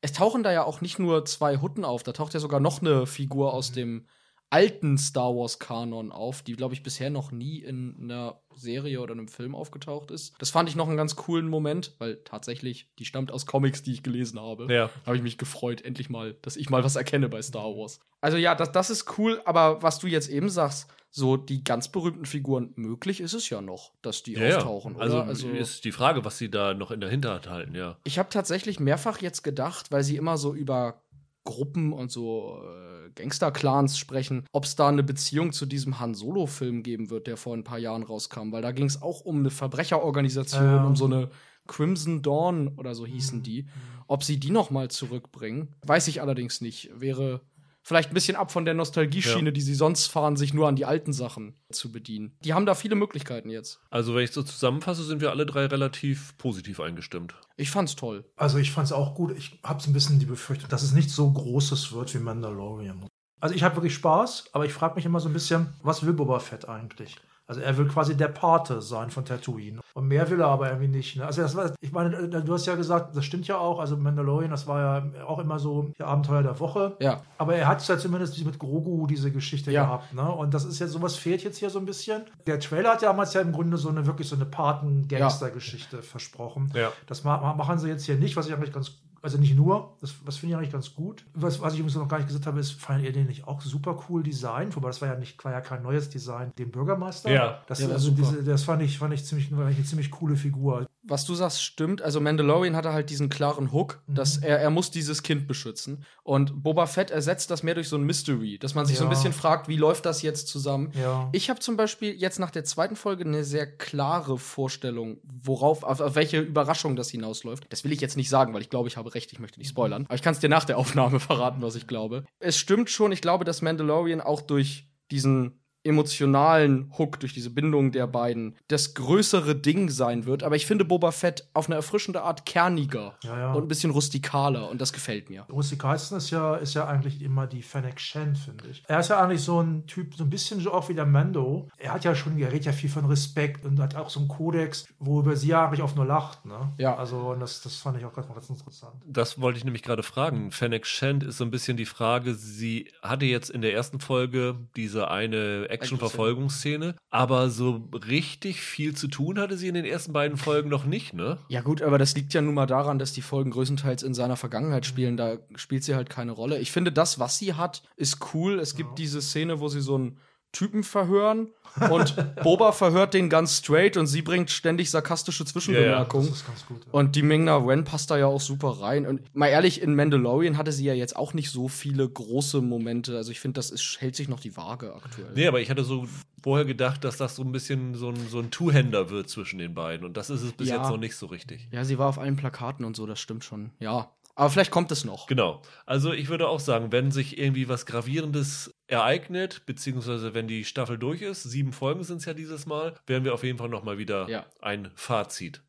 Speaker 2: Es tauchen da ja auch nicht nur zwei Hutten auf, da taucht ja sogar noch eine Figur aus dem alten Star Wars-Kanon auf, die, glaube ich, bisher noch nie in einer Serie oder einem Film aufgetaucht ist. Das fand ich noch einen ganz coolen Moment, weil tatsächlich, die stammt aus Comics, die ich gelesen habe.
Speaker 1: Ja.
Speaker 2: Habe ich mich gefreut, endlich mal, dass ich mal was erkenne bei Star Wars. Also ja, das, das ist cool, aber was du jetzt eben sagst, so die ganz berühmten Figuren, möglich ist es ja noch, dass die
Speaker 1: Ja,
Speaker 2: auftauchen,
Speaker 1: ja. Also?
Speaker 2: Also
Speaker 1: ist die Frage, was sie da noch in der Hinterhand halten, ja.
Speaker 2: ich habe tatsächlich mehrfach jetzt gedacht, weil sie immer so über Gruppen und so äh, Gangster-Clans sprechen, ob es da eine Beziehung zu diesem Han Solo-Film geben wird, der vor ein paar Jahren rauskam, weil da ging es auch um eine Verbrecherorganisation,
Speaker 3: Ja.
Speaker 2: um so eine Crimson Dawn oder so hießen die. Ob sie die noch mal zurückbringen, weiß ich allerdings nicht. Wäre vielleicht ein bisschen ab von der Nostalgieschiene,
Speaker 1: Ja.
Speaker 2: die sie sonst fahren, sich nur an die alten Sachen zu bedienen. Die haben da viele Möglichkeiten jetzt.
Speaker 1: Also wenn ich so zusammenfasse, sind wir alle drei relativ positiv eingestimmt.
Speaker 2: Ich fand's toll.
Speaker 3: Also ich fand es auch gut. Ich habe so ein bisschen die Befürchtung, dass es nicht so großes wird wie Mandalorian. Also ich habe wirklich Spaß, aber ich frage mich immer so ein bisschen, was will Boba Fett eigentlich? Also er will quasi der Pate sein von Tatooine. Und mehr will er aber irgendwie nicht. Ne? Also das war, ich meine, äh, du hast ja gesagt, das stimmt ja auch. Also Mandalorian, das war ja auch immer so die Abenteuer der Woche.
Speaker 2: Ja.
Speaker 3: Aber er hat ja zumindest mit Grogu diese Geschichte
Speaker 2: Ja.
Speaker 3: gehabt. Ne? Und das ist ja sowas fehlt jetzt hier so ein bisschen. Der Trailer hat ja damals ja im Grunde so eine wirklich so eine Paten-Gangster-Geschichte versprochen.
Speaker 1: Ja.
Speaker 3: Das ma ma- machen sie jetzt hier nicht, was ich eigentlich ganz also nicht nur, das, das finde ich eigentlich ganz gut. Was, was ich übrigens noch gar nicht gesagt habe, ist, fanden ihr den nicht auch super cool designt? Wobei das war ja nicht, war ja kein neues Design, den Bürgermeister.
Speaker 1: Ja.
Speaker 3: das,
Speaker 2: Ja, war
Speaker 3: also
Speaker 2: super.
Speaker 3: diese, das fand ich, fand ich ziemlich, war eine ziemlich coole Figur.
Speaker 2: was du sagst, stimmt. Also Mandalorian hatte halt diesen klaren Hook,
Speaker 3: Mhm.
Speaker 2: dass er, er muss dieses Kind beschützen. Und Boba Fett ersetzt das mehr durch so ein Mystery, dass man sich so ein
Speaker 3: Ja.
Speaker 2: bisschen fragt, wie läuft das jetzt zusammen?
Speaker 3: Ja.
Speaker 2: Ich habe zum Beispiel jetzt nach der zweiten Folge eine sehr klare Vorstellung, worauf, auf, auf welche Überraschung das hinausläuft. Das will ich jetzt nicht sagen, weil ich glaube, ich habe recht, ich möchte nicht spoilern. Aber ich kann es dir nach der Aufnahme verraten, was ich glaube. Es stimmt schon, ich glaube, dass Mandalorian auch durch diesen emotionalen Hook, durch diese Bindung der beiden, das größere Ding sein wird. Aber ich finde Boba Fett auf eine erfrischende Art kerniger
Speaker 3: Ja, ja.
Speaker 2: und ein bisschen rustikaler und das gefällt mir.
Speaker 3: Rustikalsten ist ja, ist ja eigentlich immer die Fennec Shen, finde ich. Er ist ja eigentlich so ein Typ, so ein bisschen so auch wie der Mando. Er hat ja schon, er redet ja viel von Respekt und hat auch so einen Kodex, worüber sie ja eigentlich oft nur lacht. Ne?
Speaker 2: Ja.
Speaker 3: Also, und das, das fand ich auch ganz, ganz interessant.
Speaker 1: Das wollte ich nämlich gerade fragen. Fennec Shand ist so ein bisschen die Frage, sie hatte jetzt in der ersten Folge diese eine Action-Verfolgungsszene, aber so richtig viel zu tun hatte sie in den ersten beiden Folgen noch nicht, ne?
Speaker 2: Ja, gut, aber das liegt ja nun mal daran, dass die Folgen größtenteils in seiner Vergangenheit spielen. Da spielt sie halt keine Rolle. Ich finde, das, was sie hat, ist cool. Es gibt
Speaker 3: Ja.
Speaker 2: diese Szene, wo sie so ein Typen verhören und Boba verhört den ganz straight und sie bringt ständig sarkastische Zwischenbemerkungen.
Speaker 3: Das ist ganz gut. Ja.
Speaker 2: Und die Ming-Na Wen passt da ja auch super rein. Und mal ehrlich, in Mandalorian hatte sie ja jetzt auch nicht so viele große Momente. Also ich finde, das ist, hält sich noch die Waage aktuell.
Speaker 1: Nee, aber ich hatte so vorher gedacht, dass das so ein bisschen so ein, so ein Two-Hander wird zwischen den beiden. Und das ist es bis
Speaker 2: Ja.
Speaker 1: jetzt noch nicht so richtig.
Speaker 2: Ja, sie war auf allen Plakaten und so, das stimmt schon. Ja. Aber vielleicht kommt es noch.
Speaker 1: Genau. Also ich würde auch sagen, wenn sich irgendwie was Gravierendes ereignet, beziehungsweise wenn die Staffel durch ist, sieben Folgen sind es ja dieses Mal, werden wir auf jeden Fall nochmal wieder
Speaker 2: Ja.
Speaker 1: ein Fazit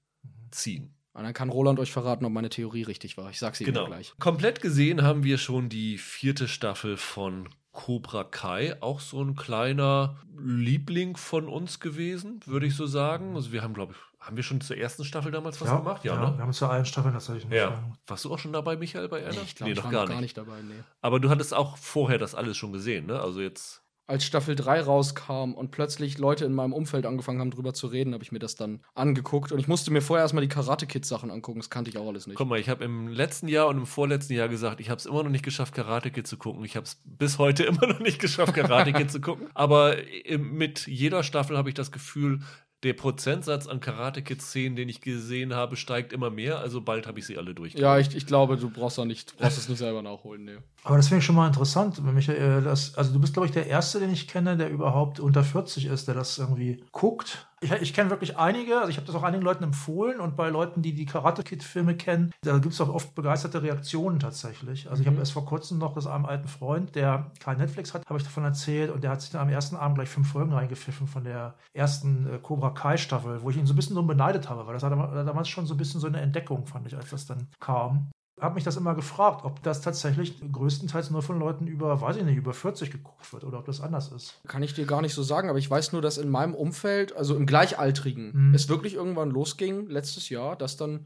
Speaker 1: ziehen.
Speaker 2: Und dann kann Roland euch verraten, ob meine Theorie richtig war. Ich sag's ihm
Speaker 1: Genau.
Speaker 2: gleich.
Speaker 1: Komplett gesehen haben wir schon die vierte Staffel von Cobra Kai, auch so ein kleiner Liebling von uns gewesen, würde ich so sagen. Also wir haben, glaube ich, haben wir schon zur ersten Staffel damals was gemacht?
Speaker 3: ja,
Speaker 1: ne?
Speaker 3: wir haben zu allen Staffeln tatsächlich nicht.
Speaker 1: Ja. Warst du auch schon dabei, Michael, bei einer?
Speaker 2: Nee, ich glaube, ich war noch gar nicht dabei. Nee.
Speaker 1: Aber du hattest auch vorher das alles schon gesehen, ne? Also jetzt.
Speaker 2: Als Staffel 3 rauskam und plötzlich Leute in meinem Umfeld angefangen haben, drüber zu reden, habe ich mir das dann angeguckt. Und ich musste mir vorher erstmal die Karate Kids Sachen angucken. Das kannte ich auch alles nicht.
Speaker 1: Guck mal, ich habe im letzten Jahr und im vorletzten Jahr gesagt, ich habe es immer noch nicht geschafft, Karate Kid zu gucken. Ich habe es bis heute immer noch nicht geschafft, Karate Kid zu gucken. Aber äh, mit jeder Staffel habe ich das Gefühl, der Prozentsatz an Karate Kid-Szenen, den ich gesehen habe, steigt immer mehr. Also bald habe ich sie alle durch.
Speaker 2: Ja, ich, ich glaube, du brauchst da nicht, brauchst es nicht selber nachholen. Nee.
Speaker 3: Aber das finde ich schon mal interessant, Michael. Das, also du bist, glaube ich, der Erste, den ich kenne, der überhaupt unter 40 ist, der das irgendwie guckt. Ich, ich kenne wirklich einige, also ich habe das auch einigen Leuten empfohlen und bei Leuten, die die Karate Kid-Filme kennen, da gibt es auch oft begeisterte Reaktionen tatsächlich. Also ich habe erst vor kurzem noch das einem alten Freund, der kein Netflix hat, habe ich davon erzählt und der hat sich dann am ersten Abend gleich fünf Folgen reingepfiffen von der ersten äh, Cobra Kai-Staffel, wo ich ihn so ein bisschen drum beneidet habe, weil das war dam- damals schon so ein bisschen so eine Entdeckung, fand ich, als das dann kam habe mich das immer gefragt, ob das tatsächlich größtenteils nur von Leuten über, weiß ich nicht, über 40 geguckt wird oder ob das anders ist.
Speaker 2: Kann ich dir gar nicht so sagen, aber ich weiß nur, dass in meinem Umfeld, also im Gleichaltrigen,
Speaker 3: Mhm.
Speaker 2: es wirklich irgendwann losging, letztes Jahr, dass dann,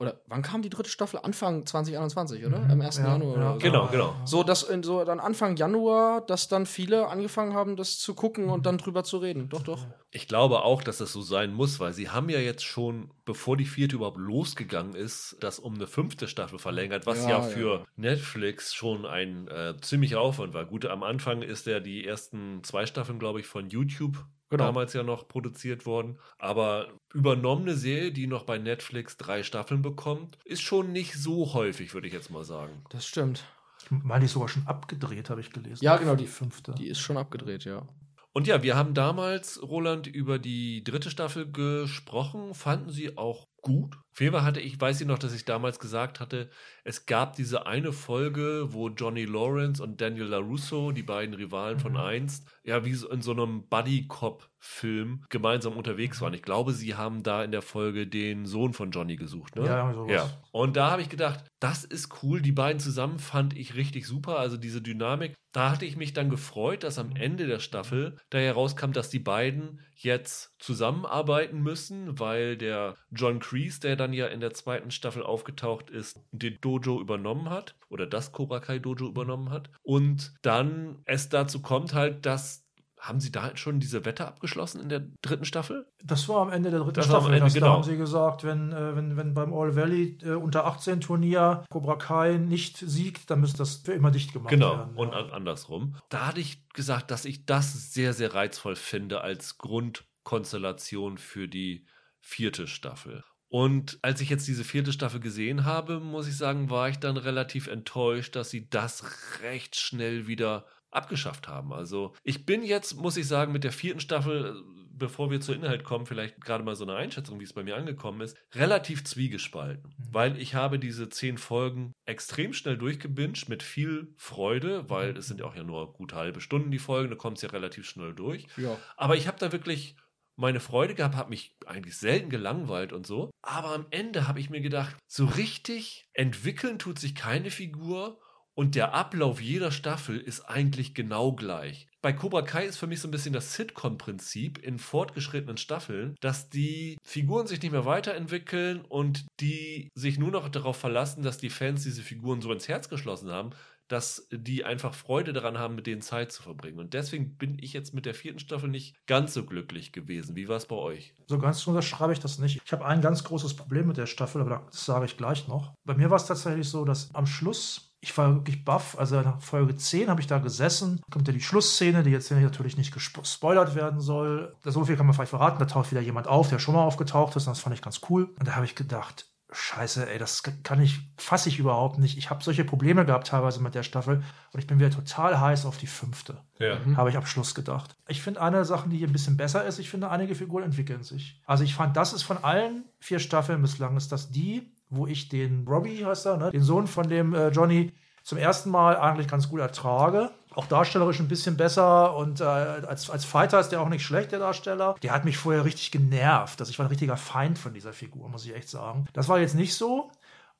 Speaker 2: oder wann kam die dritte Staffel? Anfang 2021, oder?
Speaker 3: Mhm.
Speaker 2: Am 1.
Speaker 3: Ja,
Speaker 2: Januar.
Speaker 3: ja,
Speaker 2: oder so.
Speaker 1: Genau, genau.
Speaker 2: So, dass in, so dann Anfang Januar, dass dann viele angefangen haben, das zu gucken und dann drüber zu reden. Doch, doch.
Speaker 1: Ich glaube auch, dass das so sein muss, weil sie haben ja jetzt schon, bevor die vierte überhaupt losgegangen ist, das um eine fünfte Staffel verlängert, was ja,
Speaker 2: Ja,
Speaker 1: für
Speaker 2: ja.
Speaker 1: Netflix schon ein äh, ziemlicher Aufwand war. Gut, am Anfang ist ja die ersten zwei Staffeln, glaube ich, von YouTube
Speaker 2: Genau.
Speaker 1: damals ja noch produziert worden. Aber übernommene Serie, die noch bei Netflix drei Staffeln bekommt, ist schon nicht so häufig, würde ich jetzt mal sagen.
Speaker 2: Das stimmt.
Speaker 3: Ich meine, die ist sogar schon abgedreht, habe ich gelesen.
Speaker 2: Ja, genau, die-
Speaker 3: fünfte.
Speaker 2: Die ist schon abgedreht, ja.
Speaker 1: Und ja, wir haben damals, Roland, über die dritte Staffel gesprochen, fanden sie auch gut. Fall hatte ich, weiß ich noch, dass ich damals gesagt hatte, es gab diese eine Folge, wo Johnny Lawrence und Daniel LaRusso, die beiden Rivalen von
Speaker 3: Mhm.
Speaker 1: einst, ja, wie in so einem Buddy-Cop-Film gemeinsam unterwegs waren. Ich glaube, sie haben da in der Folge den Sohn von Johnny gesucht, ne?
Speaker 3: Ja, sowas.
Speaker 1: Ja. Und da habe ich gedacht, das ist cool. Die beiden zusammen fand ich richtig super. Also diese Dynamik. Da hatte ich mich dann gefreut, dass am Ende der Staffel da herauskam, dass die beiden jetzt zusammenarbeiten müssen, weil der John Kreese, der dann ja in der zweiten Staffel aufgetaucht ist, den Dojo übernommen hat oder das Cobra Kai Dojo übernommen hat. Und dann es dazu kommt halt, dass haben Sie da schon diese Wette abgeschlossen in der dritten Staffel?
Speaker 3: Das war am Ende der dritten
Speaker 1: Das war am
Speaker 3: Staffel.
Speaker 1: Ende,
Speaker 3: das,
Speaker 1: genau.
Speaker 3: Da haben sie gesagt, wenn, äh, wenn, wenn beim All Valley äh, unter 18 Turnier Cobra Kai nicht siegt, dann müsste das für immer dicht gemacht
Speaker 1: Genau,
Speaker 3: werden.
Speaker 1: und
Speaker 3: ja.
Speaker 1: an- andersrum. Da hatte ich gesagt, dass ich das sehr, sehr reizvoll finde als Grundkonstellation für die vierte Staffel. Und als ich jetzt diese vierte Staffel gesehen habe, muss ich sagen, war ich dann relativ enttäuscht, dass sie das recht schnell wieder abgeschafft haben. Also ich bin jetzt, muss ich sagen, mit der vierten Staffel, äh, bevor wir zu Inhalt kommen, vielleicht gerade mal so eine Einschätzung, wie es bei mir angekommen ist, relativ zwiegespalten.
Speaker 3: Mhm.
Speaker 1: Weil ich habe diese zehn Folgen extrem schnell durchgebinged mit viel Freude, weil es sind ja auch ja nur gut halbe Stunden die Folgen, da kommt es ja relativ schnell durch.
Speaker 2: Ja.
Speaker 1: Aber ich habe da wirklich meine Freude gehabt, habe mich eigentlich selten gelangweilt und so. Aber am Ende habe ich mir gedacht, so richtig entwickeln tut sich keine Figur und der Ablauf jeder Staffel ist eigentlich genau gleich. Bei Cobra Kai ist für mich so ein bisschen das Sitcom-Prinzip in fortgeschrittenen Staffeln, dass die Figuren sich nicht mehr weiterentwickeln und die sich nur noch darauf verlassen, dass die Fans diese Figuren so ins Herz geschlossen haben, dass die einfach Freude daran haben, mit denen Zeit zu verbringen. Und deswegen bin ich jetzt mit der vierten Staffel nicht ganz so glücklich gewesen. Wie war es bei euch?
Speaker 3: So ganz unterschreibe ich das nicht. Ich habe ein ganz großes Problem mit der Staffel, aber das sage ich gleich noch. Bei mir war es tatsächlich so, dass am Schluss ich war wirklich baff. Also nach Folge 10 habe ich da gesessen. Kommt ja die Schlussszene, die jetzt natürlich nicht gespoilert werden soll. So viel kann man vielleicht verraten. Da taucht wieder jemand auf, der schon mal aufgetaucht ist. Und das fand ich ganz cool. Und da habe ich gedacht, Scheiße, ey, das kann ich, fasse ich überhaupt nicht. Ich habe solche Probleme gehabt teilweise mit der Staffel und ich bin wieder total heiß auf die fünfte.
Speaker 1: Ja.
Speaker 3: Mhm. Habe ich am Schluss gedacht. Ich finde eine Sache, die hier ein bisschen besser ist, ich finde, einige Figuren entwickeln sich. Also ich fand, das ist von allen vier Staffeln bislang, ist das die, wo ich den Robbie heißt er, ne, den Sohn von dem äh, Johnny, zum ersten Mal eigentlich ganz gut ertrage auch darstellerisch ein bisschen besser und äh, als, als Fighter ist der auch nicht schlecht, der Darsteller. Der hat mich vorher richtig genervt. Also ich war ein richtiger Feind von dieser Figur, muss ich echt sagen. Das war jetzt nicht so.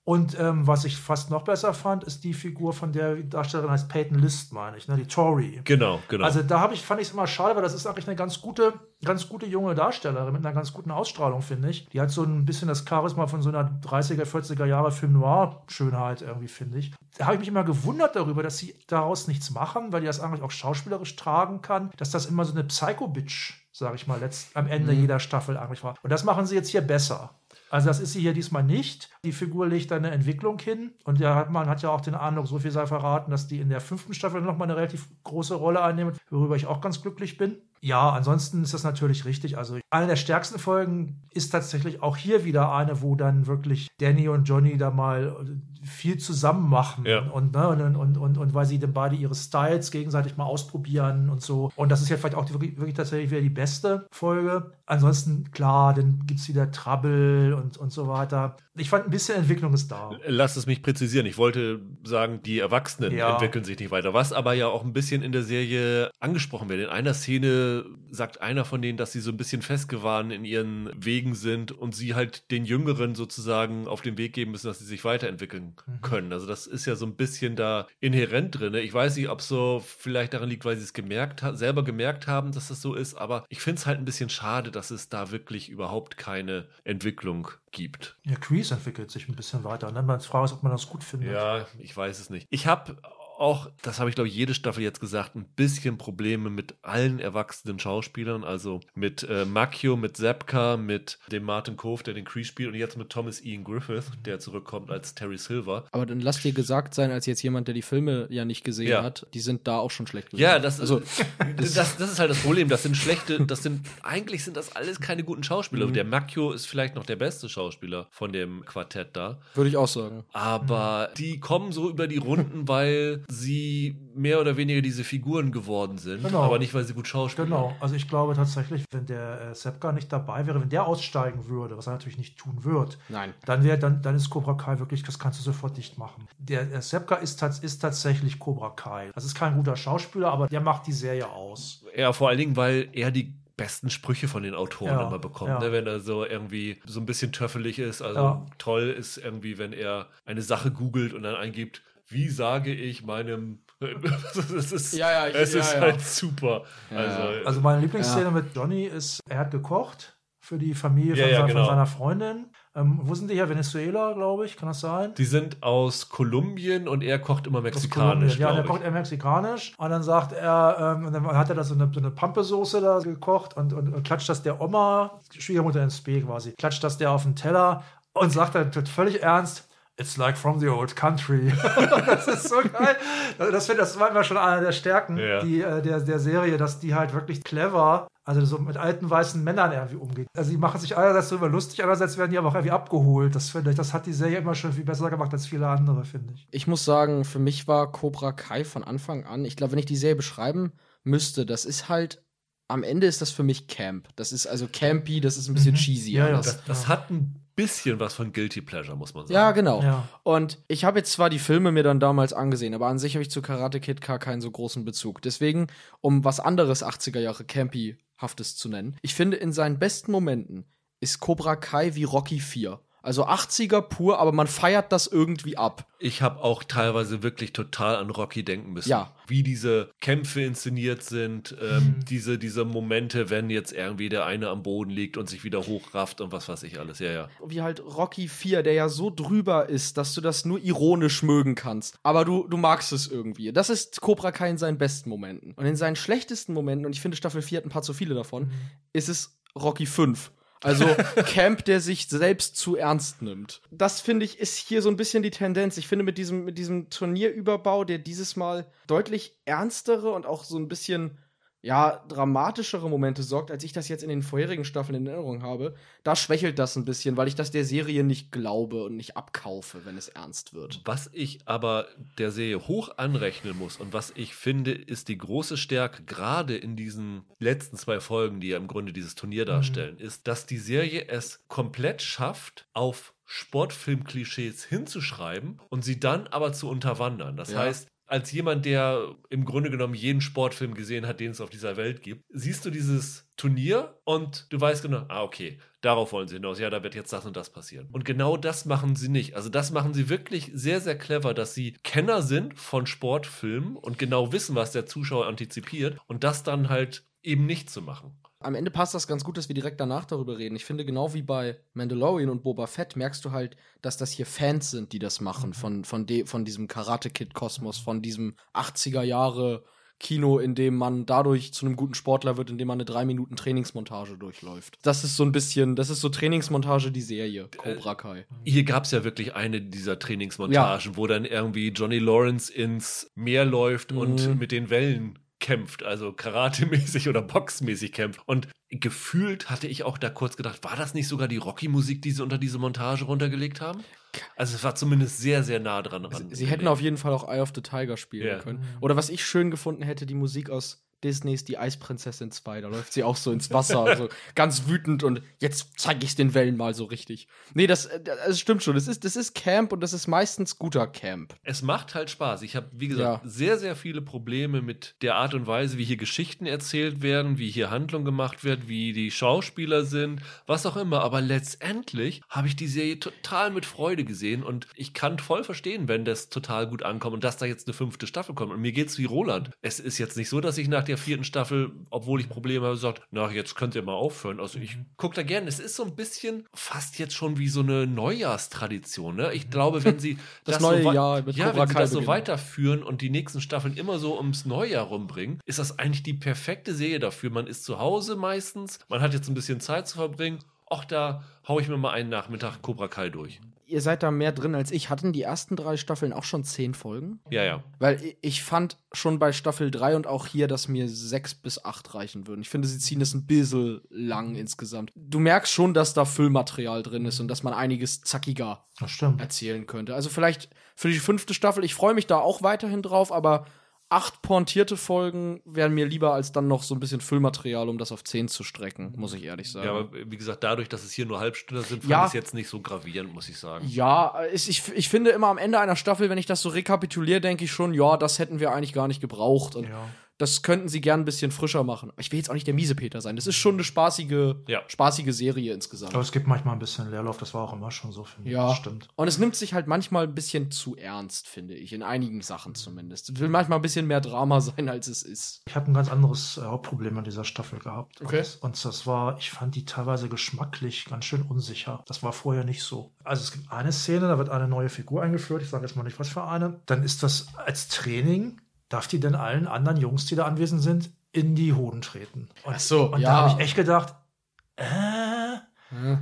Speaker 3: Und ähm, was ich fast noch besser fand, ist die Figur von der Darstellerin heißt Peyton List, meine ich, ne? die Tori.
Speaker 1: Genau, genau.
Speaker 3: Also da habe ich, fand ich es immer schade, weil das ist eigentlich eine ganz gute, ganz gute junge Darstellerin mit einer ganz guten Ausstrahlung, finde ich. Die hat so ein bisschen das Charisma von so einer 30er, 40er Jahre Film Noir Schönheit irgendwie, finde ich. Da habe ich mich immer gewundert darüber, dass sie daraus nichts machen, weil die das eigentlich auch schauspielerisch tragen kann, dass das immer so eine Psycho-Bitch, sage ich mal, letzt, am Ende mhm. jeder Staffel eigentlich war. Und das machen sie jetzt hier besser. Also das ist sie hier diesmal nicht. Die Figur legt eine Entwicklung hin und ja, man hat ja auch den Eindruck, so viel sei verraten, dass die in der fünften Staffel nochmal eine relativ große Rolle einnimmt, worüber ich auch ganz glücklich bin. Ja, ansonsten ist das natürlich richtig. Also eine der stärksten Folgen ist tatsächlich auch hier wieder eine, wo dann wirklich Danny und Johnny da mal viel zusammen machen
Speaker 1: ja.
Speaker 3: und, ne, und, und, und, und, weil sie dann beide ihre Styles gegenseitig mal ausprobieren und so. Und das ist ja vielleicht auch die, wirklich, wirklich tatsächlich wieder die beste Folge. Ansonsten, klar, dann gibt es wieder Trouble und, und so weiter. Ich fand, ein bisschen Entwicklung ist da.
Speaker 1: Lass es mich präzisieren. Ich wollte sagen, die Erwachsenen ja. entwickeln sich nicht weiter. Was aber ja auch ein bisschen in der Serie angesprochen wird. In einer Szene sagt einer von denen, dass sie so ein bisschen festgewahren in ihren Wegen sind und sie halt den Jüngeren sozusagen auf den Weg geben müssen, dass sie sich weiterentwickeln Mhm. können. Also das ist ja so ein bisschen da inhärent drin. Ich weiß nicht, ob es so vielleicht daran liegt, weil sie es gemerkt selber gemerkt haben, dass das so ist, aber ich finde es halt ein bisschen schade, dass es da wirklich überhaupt keine Entwicklung gibt.
Speaker 3: Ja, Crease entwickelt sich ein bisschen weiter. Und dann man fragt, ob man das gut findet.
Speaker 1: Ja, ich weiß es nicht. Ich habe auch, das habe ich glaube ich jede Staffel jetzt gesagt, ein bisschen Probleme mit allen erwachsenen Schauspielern, also mit äh, Macchio, mit Zepka, mit dem Martin Cove, der den Cree spielt und jetzt mit Thomas Ian Griffith, der zurückkommt als Terry Silver.
Speaker 2: Aber dann lass dir gesagt sein, als jetzt jemand, der die Filme ja nicht gesehen ja. hat, die sind da auch schon schlecht
Speaker 1: gewesen. Ja, das, also, das, das, das, ist halt das Problem, das sind schlechte, das sind, eigentlich sind das alles keine guten Schauspieler. Mhm. Der Macchio ist vielleicht noch der beste Schauspieler von dem Quartett da.
Speaker 2: Würde ich auch sagen.
Speaker 1: Aber mhm. die kommen so über die Runden, weil sie mehr oder weniger diese Figuren geworden sind, genau. aber nicht, weil sie gut schauspielen.
Speaker 3: Genau, also ich glaube tatsächlich, wenn der äh, Sepka nicht dabei wäre, wenn der aussteigen würde, was er natürlich nicht tun wird,
Speaker 2: Nein.
Speaker 3: dann wäre dann, dann ist Cobra Kai wirklich, das kannst du sofort dicht machen. Der, der Sepka ist, ist tatsächlich Cobra Kai. Das ist kein guter Schauspieler, aber der macht die Serie aus.
Speaker 1: Ja, vor allen Dingen, weil er die besten Sprüche von den Autoren ja, immer bekommt, ja. ne? wenn er so irgendwie so ein bisschen töffelig ist. Also ja. toll ist irgendwie, wenn er eine Sache googelt und dann eingibt, wie sage ich meinem es ist,
Speaker 2: ja, ja, ich,
Speaker 1: es
Speaker 2: ja,
Speaker 1: ist
Speaker 2: ja.
Speaker 1: halt super. Also,
Speaker 3: also meine Lieblingsszene mit Johnny ist, er hat gekocht für die Familie von, seiner, genau. von seiner Freundin. Ähm, wo sind die her? Venezuela, glaube ich, kann das sein?
Speaker 1: Die sind aus Kolumbien und er kocht immer mexikanisch.
Speaker 3: Ja, er kocht eher mexikanisch. Und dann sagt er, ähm, und dann hat er da so eine, so eine Pampesoße da gekocht und, und, und klatscht das der Oma, Schwiegermutter ins B quasi, klatscht das der auf den Teller und sagt dann völlig ernst, It's like from the old country. das ist so geil. Das, das war immer schon einer der Stärken ja. die, äh, der, der Serie, dass die halt wirklich clever, also so mit alten weißen Männern irgendwie umgeht. Also die machen sich einerseits darüber lustig, andererseits werden die aber auch irgendwie abgeholt. Das finde ich, das hat die Serie immer schon viel besser gemacht als viele andere, finde ich.
Speaker 2: Ich muss sagen, für mich war Cobra Kai von Anfang an, ich glaube, wenn ich die Serie beschreiben müsste, das ist halt am Ende ist das für mich Camp. Das ist also campy, das ist ein bisschen mhm. cheesy.
Speaker 1: Ja, ja, das, das, hat ein bisschen was von Guilty Pleasure, muss man sagen.
Speaker 2: Ja, genau. Ja. Und ich habe jetzt zwar die Filme mir dann damals angesehen, aber an sich habe ich zu Karate Kid gar keinen so großen Bezug. Deswegen, um was anderes 80er Jahre Campy-haftes zu nennen, ich finde, in seinen besten Momenten ist Cobra Kai wie Rocky 4. Also 80er pur, aber man feiert das irgendwie ab.
Speaker 1: Ich habe auch teilweise wirklich total an Rocky denken müssen.
Speaker 2: Ja.
Speaker 1: Wie diese Kämpfe inszeniert sind, ähm, mhm. diese, diese Momente, wenn jetzt irgendwie der eine am Boden liegt und sich wieder hochrafft und was weiß ich alles. Ja, ja.
Speaker 2: Wie halt Rocky 4, der ja so drüber ist, dass du das nur ironisch mögen kannst. Aber du, du magst es irgendwie. Das ist Cobra Kai in seinen besten Momenten. Und in seinen schlechtesten Momenten, und ich finde Staffel 4 hat ein paar zu viele davon, mhm. ist es Rocky 5 Also Camp, der sich selbst zu ernst nimmt. Das finde ich ist hier so ein bisschen die Tendenz. Ich finde mit diesem mit diesem Turnierüberbau, der dieses Mal deutlich ernstere und auch so ein bisschen ja, dramatischere Momente sorgt, als ich das jetzt in den vorherigen Staffeln in Erinnerung habe, da schwächelt das ein bisschen, weil ich das der Serie nicht glaube und nicht abkaufe, wenn es ernst wird.
Speaker 1: Was ich aber der Serie hoch anrechnen muss und was ich finde, ist die große Stärke, gerade in diesen letzten zwei Folgen, die ja im Grunde dieses Turnier darstellen, mhm. ist, dass die Serie es komplett schafft, auf Sportfilm-Klischees hinzuschreiben und sie dann aber zu unterwandern. Das ja. heißt, als jemand, der im Grunde genommen jeden Sportfilm gesehen hat, den es auf dieser Welt gibt, siehst du dieses Turnier und du weißt genau, ah, okay, darauf wollen sie hinaus. Ja, da wird jetzt das und das passieren. Und genau das machen sie nicht. Also das machen sie wirklich sehr, sehr clever, dass sie Kenner sind von Sportfilmen und genau wissen, was der Zuschauer antizipiert und das dann halt eben nicht zu machen.
Speaker 2: Am Ende passt das ganz gut, dass wir direkt danach darüber reden. Ich finde, genau wie bei Mandalorian und Boba Fett merkst du halt, dass das hier Fans sind, die das machen, mhm. von, von, de, von diesem Karate-Kid-Kosmos, von diesem 80er Jahre Kino, in dem man dadurch zu einem guten Sportler wird, indem man eine drei Minuten Trainingsmontage durchläuft. Das ist so ein bisschen, das ist so Trainingsmontage die Serie, Cobra Kai. Äh,
Speaker 1: hier gab es ja wirklich eine dieser Trainingsmontagen, ja. wo dann irgendwie Johnny Lawrence ins Meer läuft mhm. und mit den Wellen kämpft, also Karate-mäßig oder Boxmäßig kämpft. Und gefühlt hatte ich auch da kurz gedacht, war das nicht sogar die Rocky-Musik, die sie unter diese Montage runtergelegt haben? Also es war zumindest sehr, sehr nah dran.
Speaker 2: Sie, sie hätten auf jeden Fall auch Eye of the Tiger spielen yeah. können. Oder was ich schön gefunden hätte, die Musik aus Disneys Die Eisprinzessin 2. Da läuft sie auch so ins Wasser, also ganz wütend und jetzt zeige ich den Wellen mal so richtig. Nee, das, äh, das stimmt schon. Das ist, das ist Camp und das ist meistens guter Camp.
Speaker 1: Es macht halt Spaß. Ich habe, wie gesagt, ja. sehr, sehr viele Probleme mit der Art und Weise, wie hier Geschichten erzählt werden, wie hier Handlung gemacht wird, wie die Schauspieler sind, was auch immer. Aber letztendlich habe ich die Serie total mit Freude gesehen und ich kann voll verstehen, wenn das total gut ankommt und dass da jetzt eine fünfte Staffel kommt. Und mir geht's wie Roland. Es ist jetzt nicht so, dass ich nach der vierten Staffel, obwohl ich Probleme habe, gesagt, na, jetzt könnt ihr mal aufhören. Also ich mhm. gucke da gerne. Es ist so ein bisschen fast jetzt schon wie so eine Neujahrstradition. Ne? Ich glaube, wenn sie
Speaker 2: das, das neue
Speaker 1: so
Speaker 2: Jahr mit
Speaker 1: ja, wenn sie das so weiterführen und die nächsten Staffeln immer so ums Neujahr rumbringen, ist das eigentlich die perfekte Serie dafür. Man ist zu Hause meistens, man hat jetzt ein bisschen Zeit zu verbringen. Ach, da haue ich mir mal einen Nachmittag Cobra Kai durch
Speaker 2: ihr seid da mehr drin als ich. Hatten die ersten drei Staffeln auch schon zehn Folgen?
Speaker 1: Ja, ja.
Speaker 2: Weil ich fand schon bei Staffel 3 und auch hier, dass mir sechs bis acht reichen würden. Ich finde, sie ziehen es ein bisschen lang insgesamt. Du merkst schon, dass da Füllmaterial drin ist und dass man einiges zackiger erzählen könnte. Also vielleicht für die fünfte Staffel, ich freue mich da auch weiterhin drauf, aber acht pointierte Folgen wären mir lieber als dann noch so ein bisschen Füllmaterial, um das auf zehn zu strecken, muss ich ehrlich sagen.
Speaker 1: Ja, aber wie gesagt, dadurch, dass es hier nur Halbstünder sind, fand ja. ich es jetzt nicht so gravierend, muss ich sagen.
Speaker 2: Ja, ich, ich, ich finde immer am Ende einer Staffel, wenn ich das so rekapituliere, denke ich schon, ja, das hätten wir eigentlich gar nicht gebraucht. Und ja das könnten sie gern ein bisschen frischer machen. Ich will jetzt auch nicht der miese Peter sein. Das ist schon eine spaßige, ja. spaßige Serie insgesamt.
Speaker 3: Aber es gibt manchmal ein bisschen Leerlauf, das war auch immer schon so,
Speaker 2: finde ja. ich. Ja, stimmt. Und es nimmt sich halt manchmal ein bisschen zu ernst, finde ich. In einigen Sachen zumindest. Es will manchmal ein bisschen mehr Drama sein, als es ist.
Speaker 3: Ich habe ein ganz anderes äh, Hauptproblem an dieser Staffel gehabt. Okay. Und, und das war, ich fand die teilweise geschmacklich ganz schön unsicher. Das war vorher nicht so. Also es gibt eine Szene, da wird eine neue Figur eingeführt. Ich sage jetzt mal nicht, was für eine. Dann ist das als Training darf die denn allen anderen Jungs, die da anwesend sind, in die Hoden treten? Und,
Speaker 2: Ach so,
Speaker 3: und ja. da habe ich echt gedacht, äh,